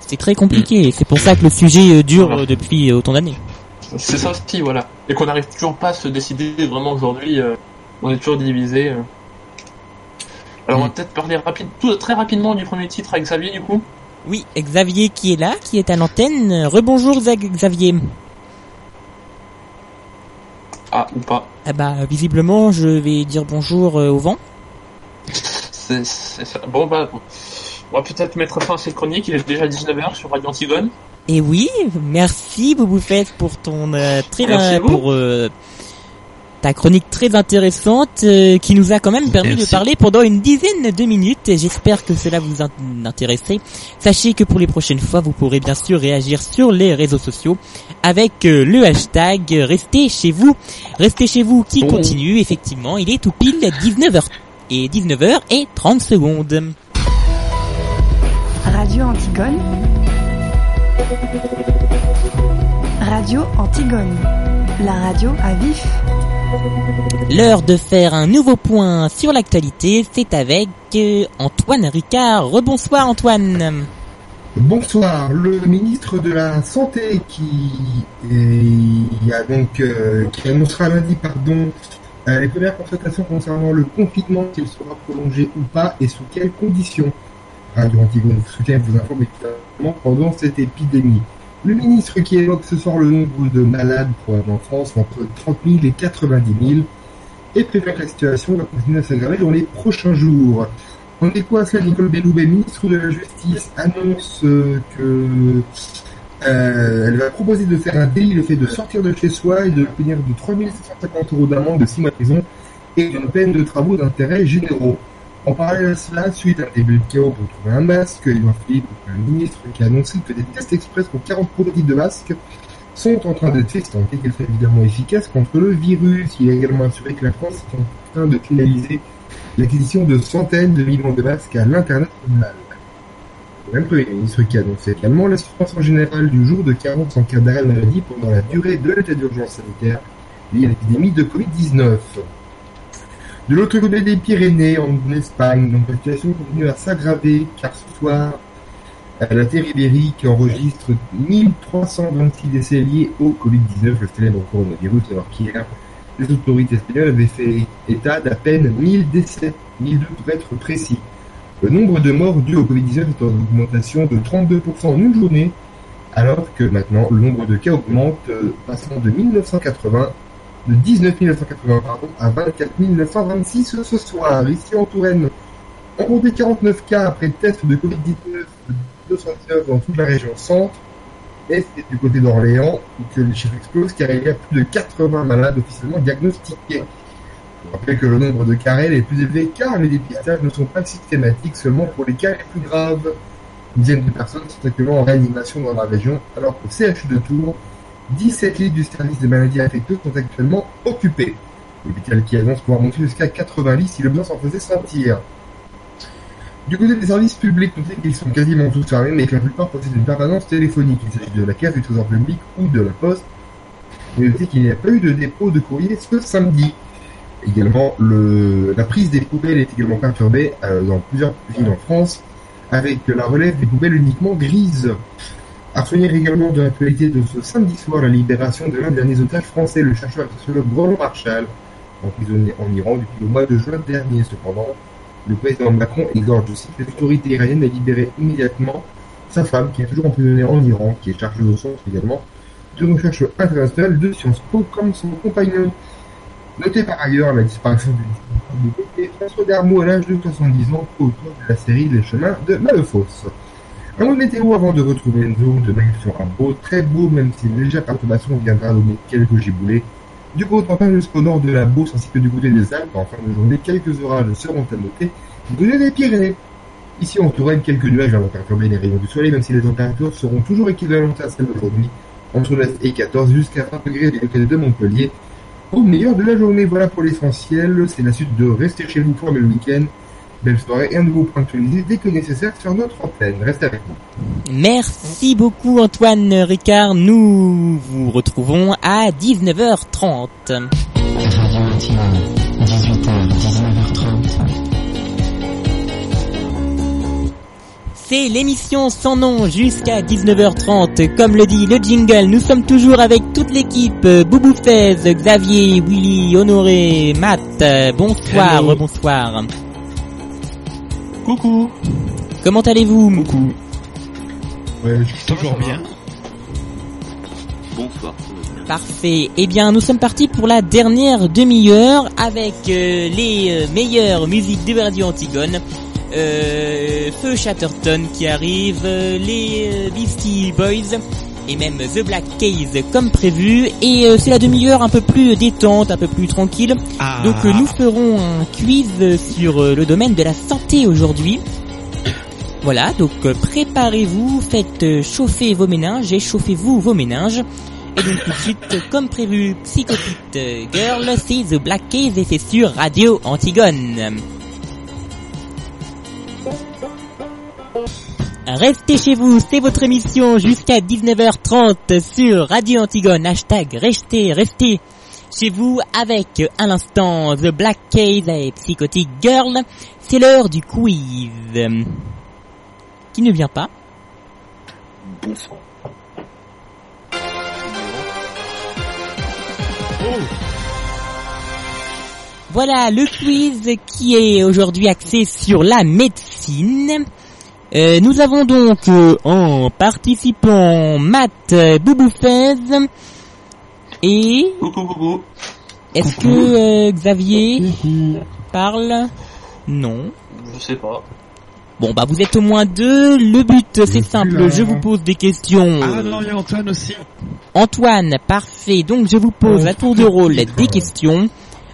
C'est très compliqué. et C'est pour ça que le sujet dure depuis autant d'années. C'est ça aussi, voilà. Et qu'on n'arrive toujours pas à se décider vraiment aujourd'hui. euh, on est toujours divisé. Alors on va peut-être parler rapide, tout, très rapidement du premier titre avec Xavier du coup. Oui, Xavier qui est là, qui est à l'antenne. Rebonjour Xavier. Ah, ou pas. Ah bah visiblement, je vais dire bonjour euh, au vent. C'est ça. Bon bah, on va peut-être mettre fin à cette chronique. Il est déjà 19h sur Radio Antigone. Et oui, merci Bouboufette pour ton euh, très Merci pour euh, ta chronique très intéressante euh, qui nous a quand même permis de parler pendant une dizaine de minutes. J'espère que cela vous in- intéressait. Sachez que pour les prochaines fois, vous pourrez bien sûr réagir sur les réseaux sociaux avec euh, le hashtag euh, Restez chez vous. Restez chez vous qui Oh. continue. Effectivement, il est tout pile 19h et 19h et 30 secondes. Radio Antigone. Radio Antigone. La radio à vif. L'heure de faire un nouveau point sur l'actualité, c'est avec euh, Antoine Ricard. Rebonsoir Antoine. Bonsoir, le ministre de la Santé qui, est- a donc, euh, qui annoncera lundi pardon, euh, les premières constatations concernant le confinement, s'il sera prolongé ou pas et sous quelles conditions. Radio Antigone et vous informe évidemment pendant cette épidémie. Le ministre qui évoque ce soir le nombre de malades probablement en France entre 30 000 et 90 000 et prévient que la situation va continuer à s'aggraver dans les prochains jours. On est quoi cela Nicole Belloubet, ministre de la Justice, annonce euh, que euh, elle va proposer de faire un délit le fait de sortir de chez soi et de punir de 3750 euros d'amende, de 6 mois de prison et d'une peine de travaux d'intérêt généraux. En parallèle à cela, suite à un début de chaos pour trouver un masque, Edouard Philippe, le ministre qui a annoncé que des tests express pour 40 prototypes de masques sont en train d'être faits, tant qu'elles sont évidemment efficaces contre le virus. Il a également assuré que la France est en train de finaliser l'acquisition de centaines de millions de masques à l'international. Le même Premier ministre qui a annoncé également la suspension générale du jour de carence en cas d'arrêt de maladie pendant la durée de l'état d'urgence sanitaire lié à l'épidémie de Covid-19. De l'autre côté des Pyrénées, en Espagne, donc la situation continue à s'aggraver car ce soir, euh, la Terre ibérique enregistre 1326 décès liés au Covid-19, le célèbre coronavirus, alors qu'hier, les autorités espagnoles avaient fait état d'à peine 1000 décès, 1002 pour être précis. Le nombre de morts dus au Covid-19 est en augmentation de 32% en une journée, alors que maintenant le nombre de cas augmente, euh, passant de 1980, de 19 980 pardon, à 24 926 ce soir. Ici en Touraine, on comptait 49 cas après test de Covid-19 de 219 dans toute la région centre. Et c'est du côté d'Orléans que les chiffres explosent car il y a plus de 80 malades officiellement diagnostiqués. Je rappelle que le nombre de cas est plus élevé car les dépistages ne sont pas systématiques seulement pour les cas les plus graves. Une dizaine de personnes sont actuellement en réanimation dans la région, alors qu'au CHU de Tours, 17 lits du service des maladies infectieuses sont actuellement occupés. L'hôpital qui annonce pouvoir monter jusqu'à 80 lits si le besoin s'en faisait sentir. Du côté des services publics, notez qu'ils sont quasiment tous fermés, mais que la plupart possèdent une permanence téléphonique. Il s'agit de la caisse du trésor public ou de la poste. Mais notez qu'il n'y a pas eu de dépôt de courrier ce samedi. Également, le, la prise des poubelles est également perturbée euh, dans plusieurs villes en France, avec la relève des poubelles uniquement grises. À retenir également de l'actualité de ce samedi soir la libération de l'un des derniers otages français, le chercheur et sociologue Roland Marshall, emprisonné en Iran depuis le mois de juin dernier. Cependant, le président Macron exhorte aussi les autorités iraniennes à immédiatement sa femme, qui est toujours emprisonnée en Iran, qui est chargée au centre également de recherche internationale de Sciences Po comme son compagnon. Notez par ailleurs la disparition du député François Darmou à l'âge de 70 ans, auteur de la série Les chemins de Malefausse. De météo avant de retrouver une zone de Maïf sur un beau, très beau, même si une légère perturbation viendra donner quelques giboulées. Du côté jusqu'au nord de la Beauce ainsi que du côté des Alpes, en fin de journée, quelques orages seront à noter du côté des Pyrénées. Ici en Touraine, quelques nuages vont perturber les rayons du soleil, même si les températures seront toujours équivalentes à celles d'aujourd'hui, entre 9 et 14 jusqu'à 20 degrés du côté de Montpellier. Au meilleur de la journée, voilà pour l'essentiel, c'est la suite de Rester chez vous pour le week-end. Belle soirée et un nouveau point actualisé dès que nécessaire sur notre antenne. Reste avec nous. Merci beaucoup Antoine Ricard. Nous vous retrouvons à 19h30. Radio Antigone, 18h, 19h30. C'est l'émission sans nom jusqu'à 19h30. Comme le dit le jingle, nous sommes toujours avec toute l'équipe. Boubou Fez, Xavier, Willy, Honoré, Matt. Bonsoir, Hello. bonsoir. Coucou. Comment allez-vous Coucou. Ouais, Toujours bien. Bonsoir. Parfait. Eh bien, nous sommes partis pour la dernière demi-heure avec euh, les euh, meilleures musiques de Radio Antigone. Euh, Feu Chatterton qui arrive, euh, les euh, Beastie Boys et même The Black Keys comme prévu. Et euh, c'est la demi-heure un peu plus détente, un peu plus tranquille. Ah. Donc euh, nous ferons un quiz sur euh, le domaine de la santé aujourd'hui. [coughs] Voilà, donc préparez-vous, faites chauffer vos méninges et chauffez-vous vos méninges. Et donc tout de suite, comme prévu, Psychopit euh, Girl, c'est The Black Keys et c'est sur Radio Antigone. Restez chez vous, c'est votre émission jusqu'à 19h30 sur Radio Antigone. Hashtag restez, restez chez vous avec à l'instant The Black Keys et Psychotic Girl. C'est l'heure du quiz. Qui ne vient pas? Bonsoir. Voilà le quiz qui est aujourd'hui axé sur la médecine. Euh, nous avons donc euh, en participant Matt euh, Bouboufez et Coucou, coucou. est-ce que euh, Xavier parle? Non. Je sais pas. Bon bah vous êtes au moins deux. Le but c'est simple, je vous pose des questions. Ah non, il y a Antoine aussi. Antoine, parfait. Donc je vous pose à tour de rôle des questions.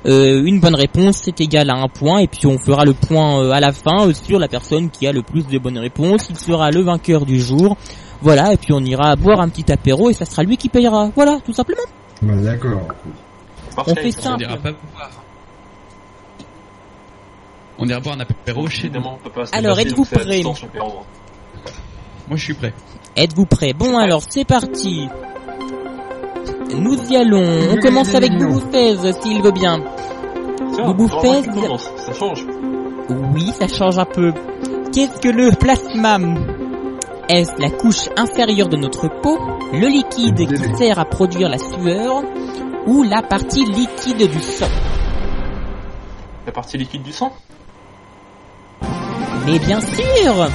Euh, une bonne réponse c'est égal à un point et puis on fera le point euh, à la fin euh, sur la personne qui a le plus de bonnes réponses. Il sera le vainqueur du jour. Voilà, et puis on ira boire un petit apéro et ça sera lui qui payera. Voilà, tout simplement. Bah, d'accord. On fait On pas boire. On ira boire un apéro chez nous. Alors, êtes-vous prêts. Moi, je suis prêt. Êtes-vous prêts? Bon alors c'est parti. Nous y allons. On commence avec Boubou Fez, s'il veut bien. Boubou Fez. ça change. Oui, ça change un peu. Qu'est-ce que le plasma Est-ce la couche inférieure de notre peau, le liquide qui sert à produire la sueur, ou la partie liquide du sang? La partie liquide du sang? Mais bien sûr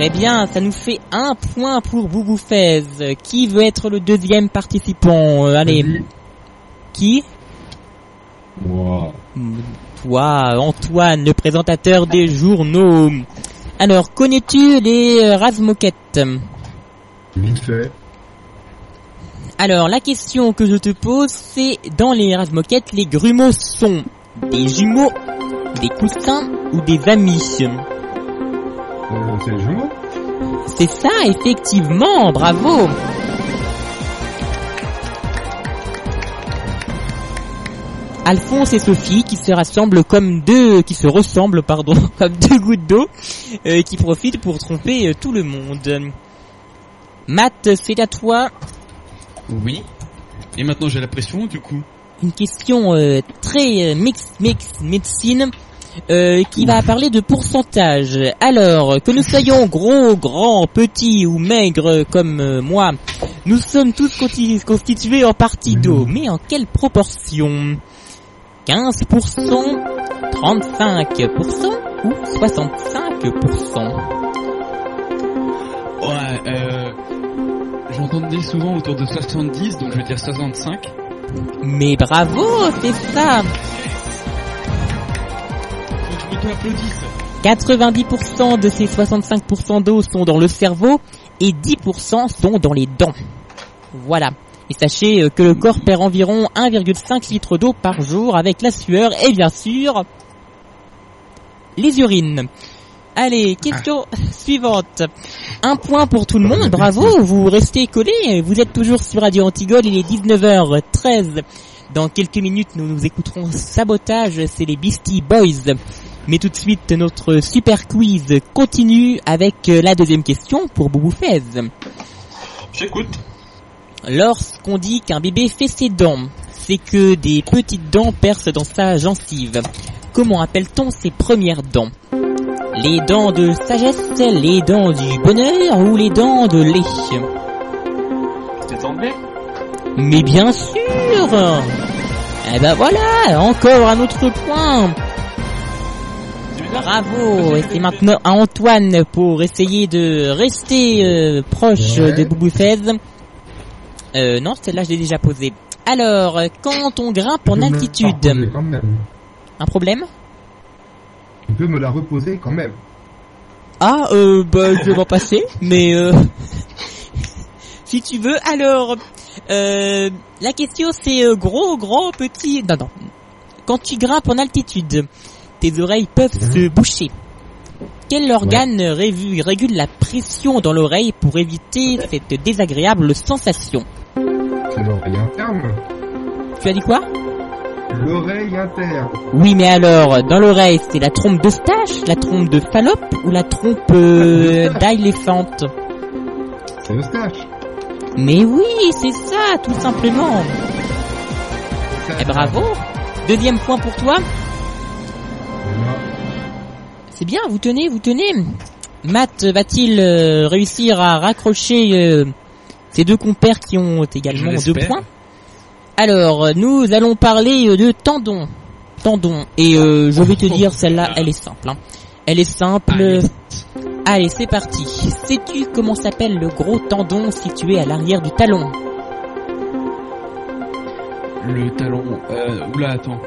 Très bien, ça nous fait un point pour Boubou Fez. Qui veut être le deuxième participant Euh, Allez, qui Wow. Toi, Antoine, le présentateur des journaux. Alors, connais-tu les euh, razmoquettes Vite fait. Alors, la question que je te pose, c'est dans les razmoquettes, les grumeaux sont des jumeaux, des coussins ou des amis? C'est ça, effectivement, bravo Alphonse et Sophie qui se rassemblent comme deux, qui se ressemblent, pardon, [laughs] comme deux gouttes d'eau, euh, qui profitent pour tromper euh, tout le monde. Matt, c'est à toi Oui. Et maintenant, j'ai la pression, du coup. une question euh, très euh, mix mix médecine euh, qui va parler de pourcentage. Alors, que nous soyons gros, grands, petits ou maigres comme euh, moi, nous sommes tous constitués en partie d'eau, mais en quelle proportion? 15%, 35% ou 65% Ouais, euh... J'entendais souvent autour de 70, donc je vais dire 65. Mais bravo, c'est ça Je m'auto-applaudisse. 90% de ces 65% d'eau sont dans le cerveau et 10% sont dans les dents. Voilà. Et sachez euh, que le corps perd environ 1,5 litre d'eau par jour avec la sueur et bien sûr les urines. Allez, question suivante. Un point pour tout le monde, bravo, vous restez collés, vous êtes toujours sur Radio Antigone, il est 19h13. Dans quelques minutes, nous nous écouterons Sabotage, c'est les Beastie Boys. Mais tout de suite, notre super quiz continue avec euh, la deuxième question pour Boubou Fez. J'écoute. Lorsqu'on dit qu'un bébé fait ses dents, c'est que des petites dents percent dans sa gencive. Comment appelle-t-on ces premières dents? Les dents de sagesse, les dents du bonheur ou les dents de lait? T'es tombé Mais bien sûr Eh ben voilà, encore un autre point Bravo Et c'est maintenant à Antoine pour essayer de rester euh, proche Ouais. de Boubou Fez. Euh, non, celle-là je l'ai déjà posée. Alors, quand on grimpe en altitude, quand même. un problème? Tu peux me la reposer quand même. Ah, euh, bah, je vais m'en passer, mais euh, [laughs] si tu veux. Alors, euh, la question c'est euh, gros, gros, petit. Non, non. Quand tu grimpes en altitude, tes oreilles peuvent se boucher. Quel organe régule la pression dans l'oreille pour éviter cette désagréable sensation? C'est l'oreille interne. Tu as dit quoi? L'oreille interne. Oui, mais alors, dans l'oreille, c'est la trompe de stache, la trompe de Fallope ou la trompe euh, [laughs] d'éléphante? C'est Eustache. Mais oui, c'est ça, tout simplement. Eh bravo. Deuxième point pour toi. C'est bien, vous tenez, vous tenez. Matt va-t-il euh, réussir à raccrocher euh, ces deux compères qui ont également deux points? Alors, nous allons parler euh, de tendons. Tendons. Et euh, je vais te dire, celle-là, elle est simple. hein. Elle est simple. Allez, c'est parti. Sais-tu comment s'appelle le gros tendon situé à l'arrière du talon? Le talon. Euh, oula, attends.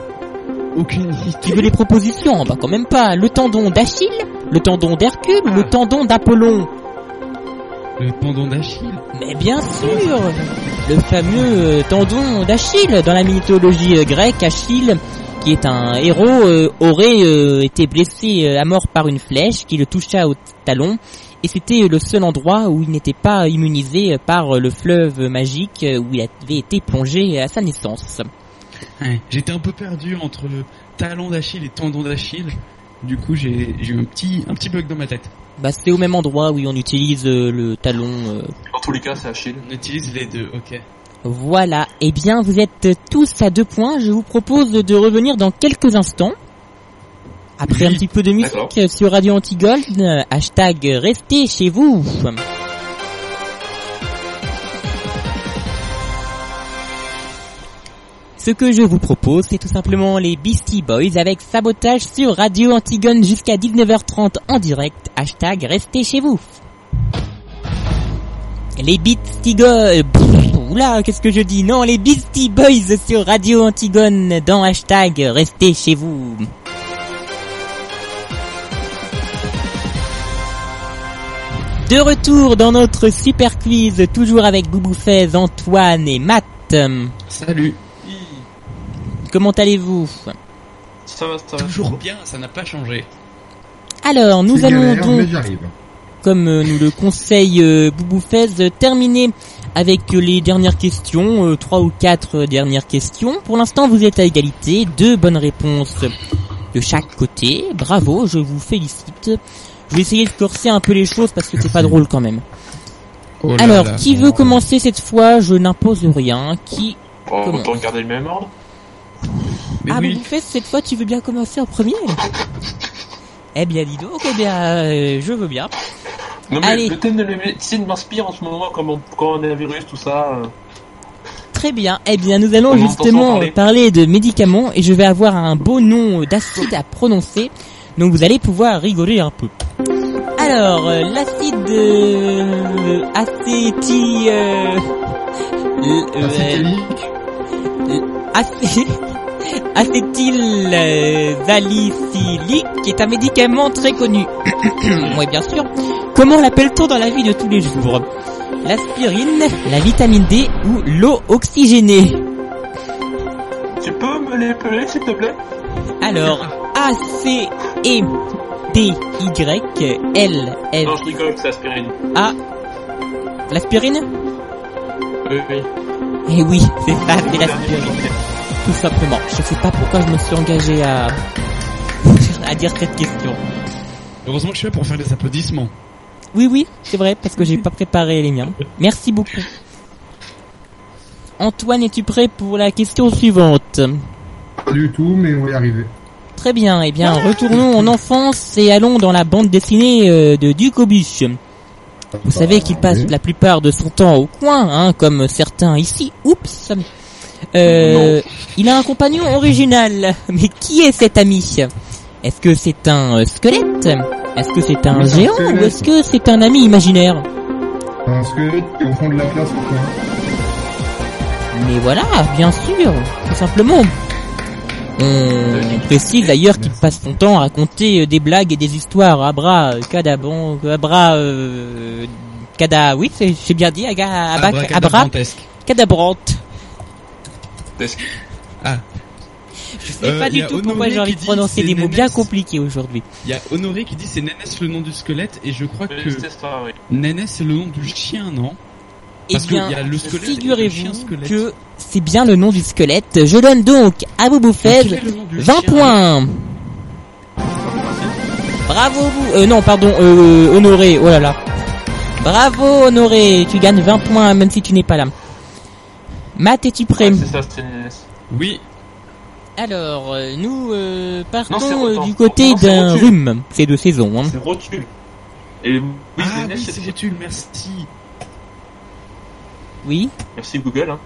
Aucune. Tu veux les propositions Bah quand même pas. Le tendon d'Achille, le tendon d'Hercule le tendon d'Apollon Le tendon d'Achille. Mais bien sûr Le fameux euh, tendon d'Achille dans la mythologie euh, grecque, Achille, qui est un héros, euh, aurait euh, été blessé euh, à mort par une flèche qui le toucha au talon. Et c'était le seul endroit où il n'était pas immunisé par le fleuve magique où il avait été plongé à sa naissance. Ouais, J'étais un peu perdu entre le talon d'Achille et tendon d'Achille. Du coup, j'ai j'ai eu un petit, un petit bug dans ma tête. Bah c'est au même endroit où on utilise euh, le talon. euh, Dans tous les cas, c'est Achille. On utilise les deux, ok. Voilà, eh bien vous êtes tous à deux points. Je vous propose de revenir dans quelques instants. Après un petit peu de musique sur Radio Antigold, euh, hashtag restez chez vous. Ce que je vous propose, c'est tout simplement les Beastie Boys avec sabotage sur Radio Antigone jusqu'à 19h30 en direct. Hashtag restez chez vous. Les Beastie Boys... Oula, qu'est-ce que je dis? Non, les Beastie Boys sur Radio Antigone dans hashtag restez chez vous. De retour dans notre super quiz, toujours avec Boubou Antoine et Matt. Salut. Comment allez-vous? Ça va, ça va. Toujours bien, ça n'a pas changé. Alors, nous allons galère, donc, comme euh, nous le conseille euh, Boubou Fez, euh, terminer avec euh, les dernières questions, euh, trois ou quatre euh, dernières questions. Pour l'instant, vous êtes à égalité, deux bonnes réponses de chaque côté. Bravo, je vous félicite. Je vais essayer de corser un peu les choses parce que c'est pas drôle quand même. Oh là Alors, là. qui veut commencer cette fois? Je n'impose rien. Qui On commence? peut garder le même ordre Ah, Boubou Fez, cette fois, tu veux bien commencer en premier Eh bien, dis donc, eh bien, euh, je veux bien. Non mais Allez. le thème de la médecine m'inspire en ce moment, comme on, coronavirus, tout ça. euh. Très bien. Eh bien, nous allons On entend justement parler. parler de médicaments et je vais avoir un beau nom d'acide à prononcer. Donc vous allez pouvoir rigoler un peu. Alors, euh, l'acide euh. Euh, l- euh, acé- [laughs] acétylsalicylique est un médicament très connu. [coughs] oui, bien sûr. Comment l'appelle-t-on dans la vie de tous les jours? L'aspirine, la vitamine D ou l'eau oxygénée? Tu peux me l'épeler, s'il te plaît? Alors, A, C, E, D, Y, L, L, Non, je rigole, c'est aspirine. A. L'aspirine? Oui, oui. Eh oui, c'est ça, c'est l'aspirine. tout simplement. Je sais pas pourquoi je me suis engagé à [laughs] à dire cette question. Heureusement que je suis là pour faire des applaudissements. Oui, oui, c'est vrai, parce que j'ai pas préparé les miens. Merci beaucoup. Antoine, es-tu prêt pour la question suivante? Pas du tout, mais on va y arriver. Très bien, eh bien, retournons en enfance et allons dans la bande dessinée euh, de Ducobuche. Vous savez qu'il passe la plupart de son temps au coin, hein, comme certains ici. Oups. Euh, Il a un compagnon original. Mais qui est cet ami? Est-ce que c'est un euh, squelette? Est-ce que c'est un géant? Ou est-ce que c'est un ami imaginaire? Un squelette qui est au fond de la classe au coin. Mais voilà, bien sûr, tout simplement. On précise d'ailleurs qu'il passe son temps à raconter euh, des blagues et des histoires à bras, euh, cadabon, à bras, euh, cada, oui, c'est- j'ai bien dit, aga, abac, abra, Abracadabrantesque. cadabrante. Ah. Je sais Euh, pas du tout pourquoi Honoré j'ai envie qui de dit prononcer c'est des mots bien compliqués aujourd'hui. Il y a Honoré qui dit c'est Nénès le nom du squelette et je crois que oui. Nénès c'est le nom du chien, non? Eh bien, y a le squelette et le figurez-vous que c'est bien le nom du squelette. Je donne donc à nom du 20 chien points. Bravo vous. Euh, non, pardon, euh, Honoré. Oh là là. Bravo Honoré. Tu gagnes 20 points même si tu n'es pas là. Matt, es-tu prêt ça. Oui. Alors, euh, nous euh, partons Non, euh, du côté d'un rhume. C'est de saison. Hein. C'est Rotule. Et oui, Ah Nénès, oui, c'est c'est Rotule, merci. Oui. Merci Google. Hein.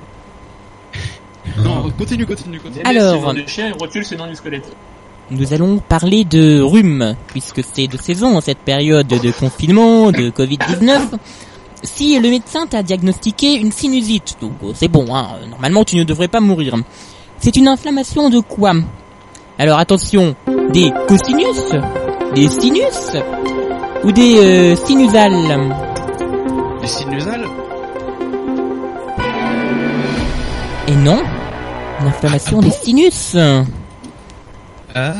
[laughs] Non, continue, continue, continue. Nénès, Alors. chien du squelette. Nous allons parler de rhume, puisque c'est de saison en cette période de confinement, de Covid-19. Si le médecin t'a diagnostiqué une sinusite, donc euh, c'est bon, hein, normalement tu ne devrais pas mourir. C'est une inflammation de quoi? Alors attention, des cosinus, des sinus ou des euh, sinusales? Les sinusales? Et non, une inflammation des sinus. Ah.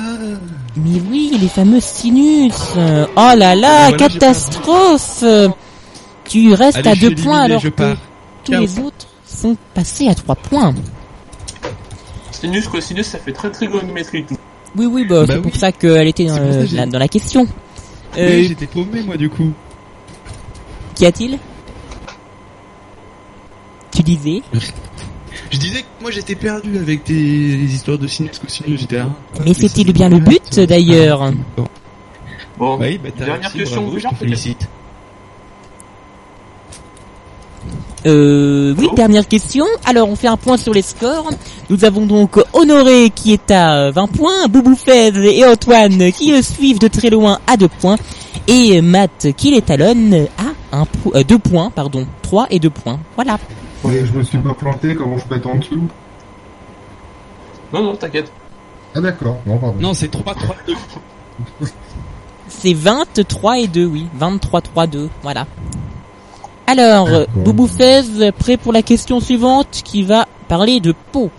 Mais oui, les fameux sinus. Oh là là, Voilà, catastrophe. Tu restes Allez, à deux points alors je que pars. tous les autres sont passés à trois points. Sinus, cosinus, ça fait très trigonométrique. Oui, oui, bah, Bah c'est pour ça qu'elle était dans, euh, la, dans la question. Euh, Oui, j'étais paumé moi du coup. Qu'y a-t-il? Tu disais? Je disais que moi j'étais perdu avec tes les histoires de sinus, cosinus, j'étais là. Mais c'était bien le but d'ailleurs. Bon, Oui, bah t'as dernière réussi, question bravo, je te félicite. Euh, oui, dernière question. Alors, on fait un point sur les scores. Nous avons donc Honoré qui est à 20 points, Boubouffez et Antoine qui le suivent de très loin à 2 points, et Matt qui les talonne à 2 points, pardon, 3 et 2 points. Voilà. Je me suis pas planté, comment je peux être en dessous Non, non, t'inquiète. Ah d'accord, non pardon. Non, c'est 3 3 2. C'est 23 et 2, oui. 23, 3, 2, voilà. Alors. Boubouffez, prêt pour la question suivante qui va parler de peau.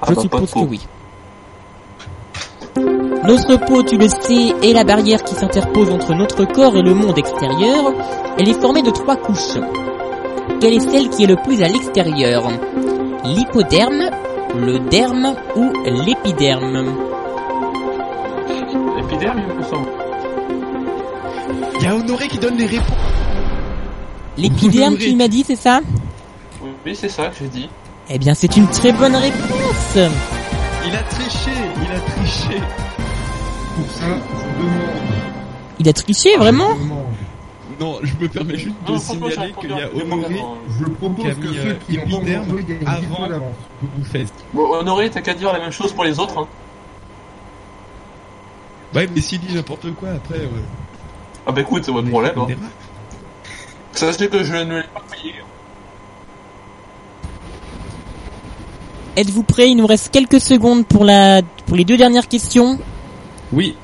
Ah, Je bah, suppose que oui. Notre peau, tu le sais, est la barrière qui s'interpose entre notre corps et le monde extérieur. Elle est formée de trois couches. Quelle est celle qui est le plus à l'extérieur? L'hypoderme, le derme ou l'épiderme? L'épiderme, il me semble. Il y a Honoré qui donne les réponses. L'épiderme, tu m'as dit, c'est ça? Oui, c'est ça que j'ai dit. Eh bien, c'est une très bonne réponse Il a triché, il a triché. Pour ça, je demande. Il a triché, vraiment Je demande. Non, je me permets juste de Non, signaler qu'il y a Honoré vraiment. Je propose Qui a que mis, ceux euh, qui ont pas épiderme joué gagnent 10 avant. Boubouffez. Bon, Honoré, t'as qu'à dire la même chose pour les autres. Hein. Ouais, mais s'il dit n'importe quoi après. Ouais. Ah bah écoute, c'est votre problème. Hein. Sachez que je ne l'ai pas payé. Êtes-vous prêts? Il nous reste quelques secondes pour la pour les deux dernières questions. Oui.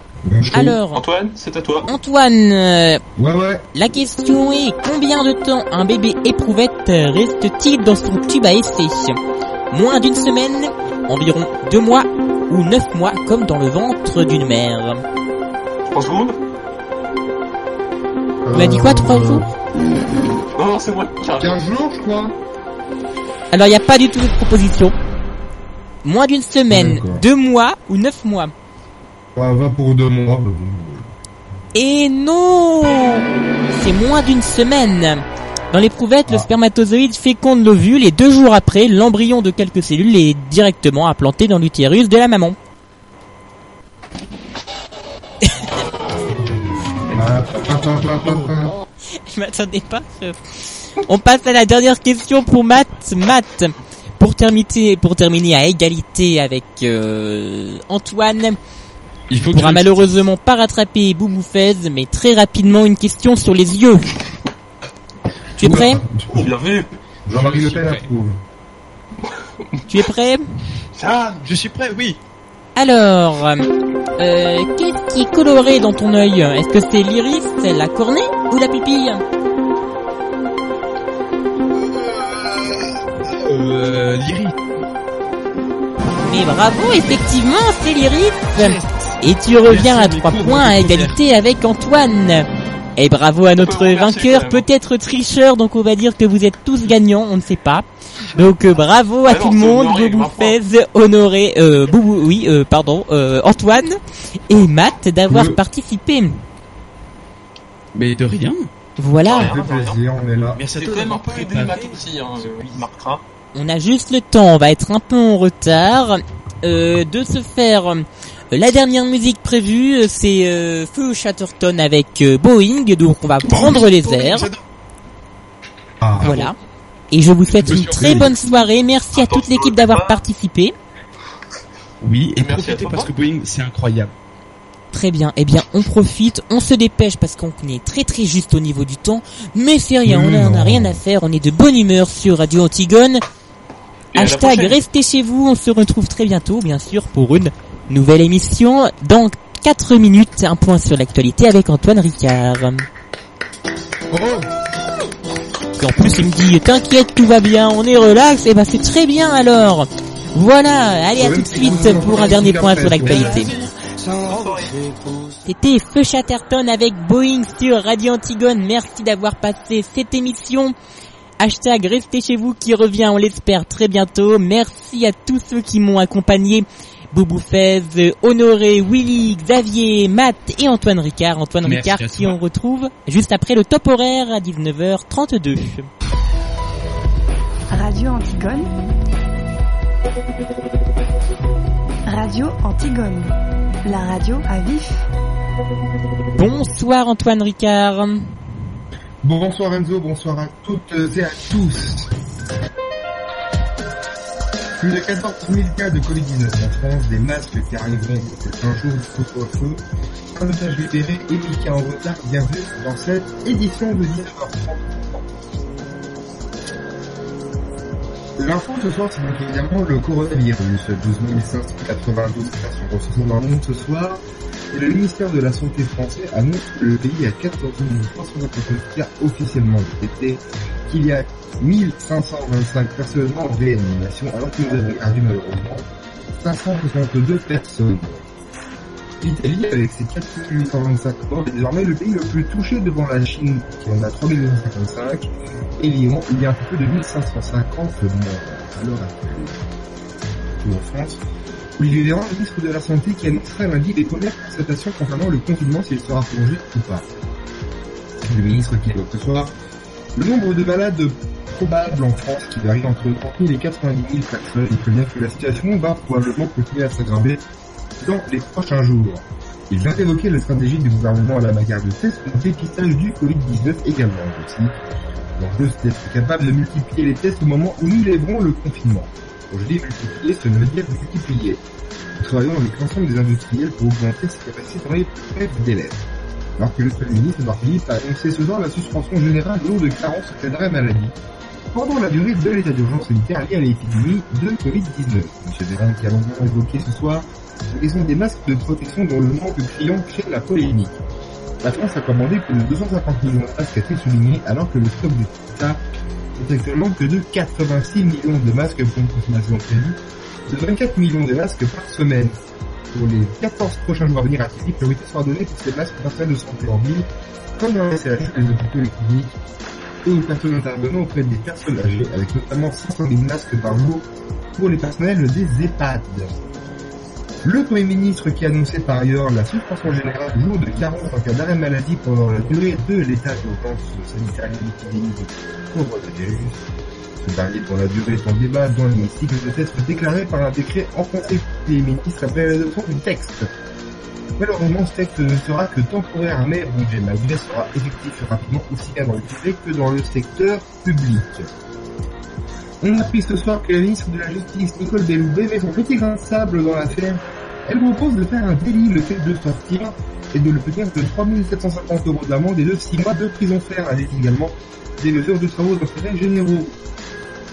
Alors, Antoine, c'est à toi. Antoine, euh, Ouais, ouais. la question est combien de temps un bébé éprouvette reste-t-il dans son tube à essai? Moins d'une semaine, environ deux mois ou neuf mois comme dans le ventre d'une mère 3 secondes Tu m'as dit quoi, trois jours? Non, non, c'est moi qui arrive. 15 jours, je crois. Alors il n'y a pas du tout de proposition. Moins d'une semaine, deux mois ou neuf mois. Va pour deux mois. Et non C'est moins d'une semaine. Dans l'éprouvette, le spermatozoïde féconde l'ovule et deux jours après, l'embryon de quelques cellules est directement implanté dans l'utérus de la maman. Ah. [laughs] Je m'attendais pas. je- On passe à la dernière question pour Matt. Matt, pour terminer, pour terminer à égalité avec euh, Antoine, Il faut que malheureusement pas rattraper Bouboufez, mais très rapidement une question sur les yeux. Tu es prêt Bien vu. Jean-Marie Je Le Pen prêt. approuve. [laughs] Tu es prêt Ah, je suis prêt, oui. Alors, euh, qu'est-ce qui est coloré dans ton œil Est-ce que c'est l'iris, la cornée ou la pupille Euh, Lyri. Mais bravo, effectivement, c'est l'iris Et tu reviens Merci, à trois mes pauvres points à égalité avec Antoine et bravo à notre vous vainqueur, peut-être tricheur, donc on va dire que vous êtes tous gagnants, on ne sait pas. Donc euh, bravo à tout le monde, foi. Fez, honoré, euh, Boubou, oui, euh, pardon, euh, Antoine et Matt d'avoir Oui. participé. Mais de rien. Voilà, Ça fait plaisir, on est là. Merci à C'est toi vraiment d'avoir pas aidé préparé. Matt aussi, hein, euh, marquera. on a juste le temps, on va être un peu en retard euh, de se faire euh, la dernière musique prévue, euh, c'est euh, Feu Chatterton avec euh, Boeing, donc on va prendre les airs. Ah, Voilà. Et je vous souhaite une très bonne soirée. Merci à toute l'équipe d'avoir participé. Oui, et Merci à profitez toi. parce que Boeing, c'est incroyable. Très bien. Eh bien, on profite, on se dépêche parce qu'on est très très juste au niveau du temps. Mais c'est rien, on Mais en a non. rien à faire. On est de bonne humeur sur Radio Antigone. Et Hashtag restez chez vous. On se retrouve très bientôt, bien sûr, pour une nouvelle émission. Dans 4 minutes, un point sur l'actualité avec Antoine Ricard. Et en plus, il me dit, t'inquiète, tout va bien, on est relax. Et ben, c'est très bien alors. Voilà, allez à tout de suite pour un dernier point sur l'actualité. C'était Feu Chatterton avec Boeing sur Radio Antigone. Merci d'avoir passé cette émission. Hashtag restez chez vous qui revient, on l'espère très bientôt. Merci à tous ceux qui m'ont accompagné. Boubou Fez, Honoré, Willy, Xavier, Matt et Antoine Ricard. Antoine Merci Ricard qui on retrouve juste après le top horaire à 19h32. Radio Antigone. Radio Antigone. La radio à vif. Bonsoir Antoine Ricard. Bonsoir Enzo, bonsoir à toutes et à tous. Plus de 14 000 cas de Covid-19 en France, des masques qui arriveront pour un jour du couvre-feu, un otage libéré et Mika en retard, bienvenue dans cette édition de 19h30. L'info ce soir, c'est donc évidemment le coronavirus. 12 592 cas sont recensés dans le monde ce soir. Le ministère de la Santé français annonce que le pays a 14 359 cas officiellement détectés, qu'il y a 1525 personnes en réanimation, alors que nous avons perdu malheureusement 562 personnes. L'Italie, avec ses 4825 morts, est désormais le pays le plus touché devant la Chine, qui en a 3055, et l'Iran, il y a un peu plus de 1550 morts à l'heure actuelle. Tout en France, Véran, ministre de la Santé, qui annoncerait lundi des premières constatations concernant le confinement s'il sera prolongé ou pas. Le ministre qui évoque ce soir le nombre de malades probables en France qui varie entre 30 000 et 90 000 personnes et prévient que la situation va probablement continuer à s'aggraver dans les prochains jours. Il vient évoquer la stratégie du gouvernement à la matière de pour le dépistage du Covid-19 également aussi. L'enjeu c'est d'être capable de multiplier les tests au moment où nous lèverons le confinement. Dis multiplier, ça veut dire multiplier. Nous travaillons avec l'ensemble des industriels pour augmenter ses capacités dans les brefs délais. Alors que le Premier ministre Philippe a annoncé ce soir la suspension générale de l'eau de carence en cas d'arrêt maladie pendant la durée de l'état d'urgence sanitaire lié à l'épidémie de Covid-19. M. Véran qui a longuement évoqué ce soir la question des masques de protection dont le manque criant crée la polémique. La France a commandé plus de 250 millions de masques, a-t-il souligné, alors que le stock de actuellement que de 86 millions de masques pour une consommation prévue de 24 millions de masques par semaine. Pour les 14 prochains jours à venir, a-t-il dit, priorité sera donnée pour ces masques personnels de santé en ville, comme dans les CHU, les hôpitaux les cliniques. et aux personnes intervenant auprès des personnes âgées, avec notamment 500 000 masques par jour pour les personnels des EHPAD. Le Premier ministre qui a annoncé par ailleurs la suspension générale du jour de carence en cas d'arrêt maladie pendant la durée de l'état d'urgence sanitaire et l'épidémie de coronavirus. Ce dernier dont la durée en débat dans l'hémicycle doit être déclaré par un décret en conseil des ministres après l'adoption du texte. Malheureusement, ce texte ne sera que temporaire, mais Roger Malgré sera effectif rapidement aussi bien dans le privé que dans le secteur public. On a appris ce soir que la ministre de la Justice, Nicole Belloubet, met son petit grain sable dans l'affaire. Elle propose de faire un délit le fait de sortir et de le punir de 3750 euros d'amende et de 6 mois de prison ferme, avec également des mesures de travaux d'intérêt généraux.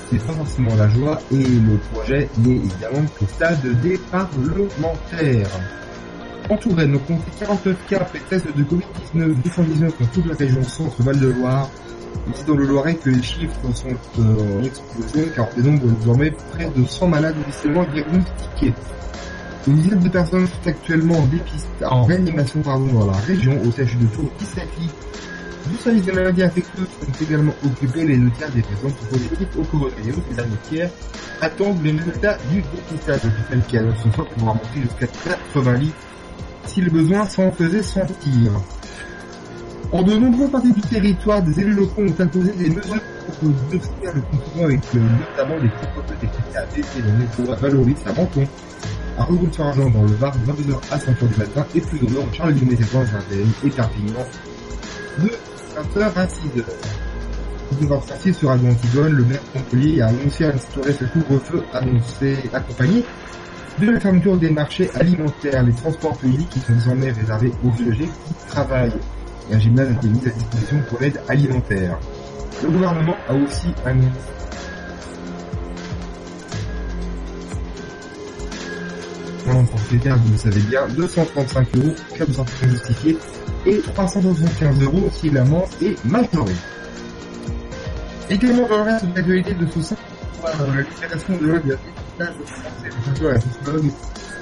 C'est pas forcément la joie et le projet n'est évidemment qu'au stade des parlementaires. En Touraine, on compte 49 cas de Covid-19, 219 dans toute la région centre-Val-de-Loire. Ici dans le Loiret que les chiffres sont euh, en explosion car on dénombre désormais près de 100 malades officiellement diagnostiqués. Une dizaine de personnes sont actuellement en dépiste, en réanimation pardon, dans la région au CHU de Tours qui s'applique. Du service des maladies infectieuses sont également occupés les deux tiers des personnes positives au coronavirus. Les derniers tiers attendent les résultats du dépistage. L'hôpital qui annonce ce soir pouvoir monter jusqu'à 80 litres si le besoin s'en faisait sentir. En de nombreuses parties du territoire, des élus locaux ont imposé des mesures pour faire le confinement avec notamment des couvre-feux des TAB et le métro à Valoris, à Menton, à Regout-sur-Argent dans le Var, 22h à 5h du matin, et plus au nord, Charles Guimet et Vincennes et Perpignan, de 20h à 6h. Pour pouvoir sortir sur Radio Antigone, le maire Montpellier a annoncé instaurer ce couvre-feu annoncé, accompagné de la fermeture des marchés alimentaires, les transports publics qui sont désormais réservés aux usagers qui travaillent. Et un gymnase a été mis à disposition pour l'aide alimentaire. Le gouvernement a aussi annoncé pour propriétaire, vous le savez bien, 235 euros cas de sortie justifiée et 375 euros si l'amende est majorée. Également dans le reste de l'actualité de ce sein, la libération de la c'est la sociologue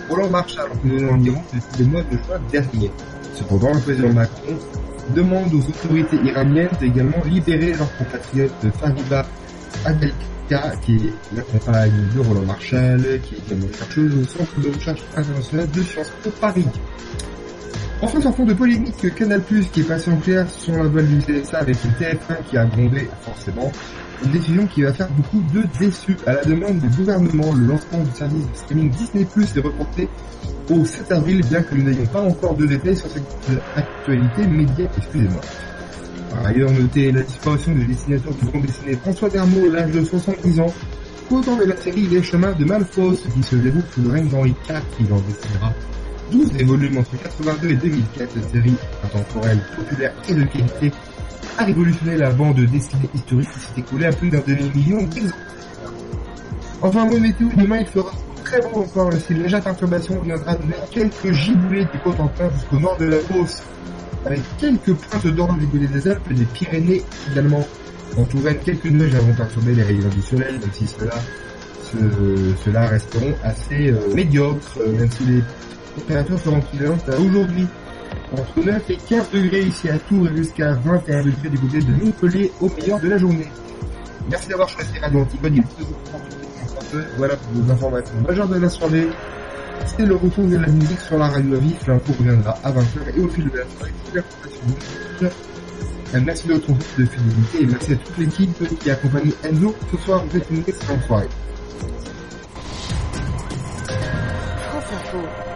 Roland Marshall, emprisonné en Iran depuis le mois de juin dernier. Cependant, le président Macron demande aux autorités iraniennes d'également libérer leur compatriote Fariba Adelka, qui est la compagne de Roland Marshall, qui est également chercheuse au Centre de recherche internationale de Sciences Po Paris. Enfin, sur fond de polémique, Canal+, qui est passé en clair sur la voile du CSA avec le TF1 qui a grondé, forcément, une décision qui va faire beaucoup de déçus. À la demande du gouvernement, le lancement du service de streaming Disney Plus est reporté au 7 avril, bien que nous n'ayons pas encore de détails sur cette actualité média, excusez-moi. Par ailleurs, notez la disparition du dessinateur du grand dessiné François Dermot à l'âge de 70 ans, qu'autant de la série Les Chemins de Malfos, qui se déroule sous le règne d'Henri IV, qui en dessinera 12 des volumes entre 82 et 2004, cette série intemporelle, populaire et de qualité, a révolutionné la bande dessinée historique qui s'est écoulée à plus d'un demi-million d'exemplaires. Enfin, météo, demain il fera très bon encore si une légère perturbation viendra donner quelques giboulées du Cotentin jusqu'au nord de la Beauce, avec quelques pointes d'or du côté des Alpes et des Pyrénées également. En Touraine, quelques nuages vont perturber les rayons du soleil, même si cela, cela resteront assez euh, médiocres, euh, même si les températures seront équivalentes à aujourd'hui entre 9 et 15 degrés ici à Tours et jusqu'à 21 degrés du côté de Montpellier au meilleur de la journée. Merci d'avoir choisi Radio Antigone, il voilà pour vos informations majeures de la soirée. C'est le retour de la musique sur la radio à vif, l'info reviendra à 20h et au fil de la soirée, Merci de votre de fidélité et merci à toute l'équipe qui accompagne Enzo. Ce soir, vous faites une excellente soirée. France Info.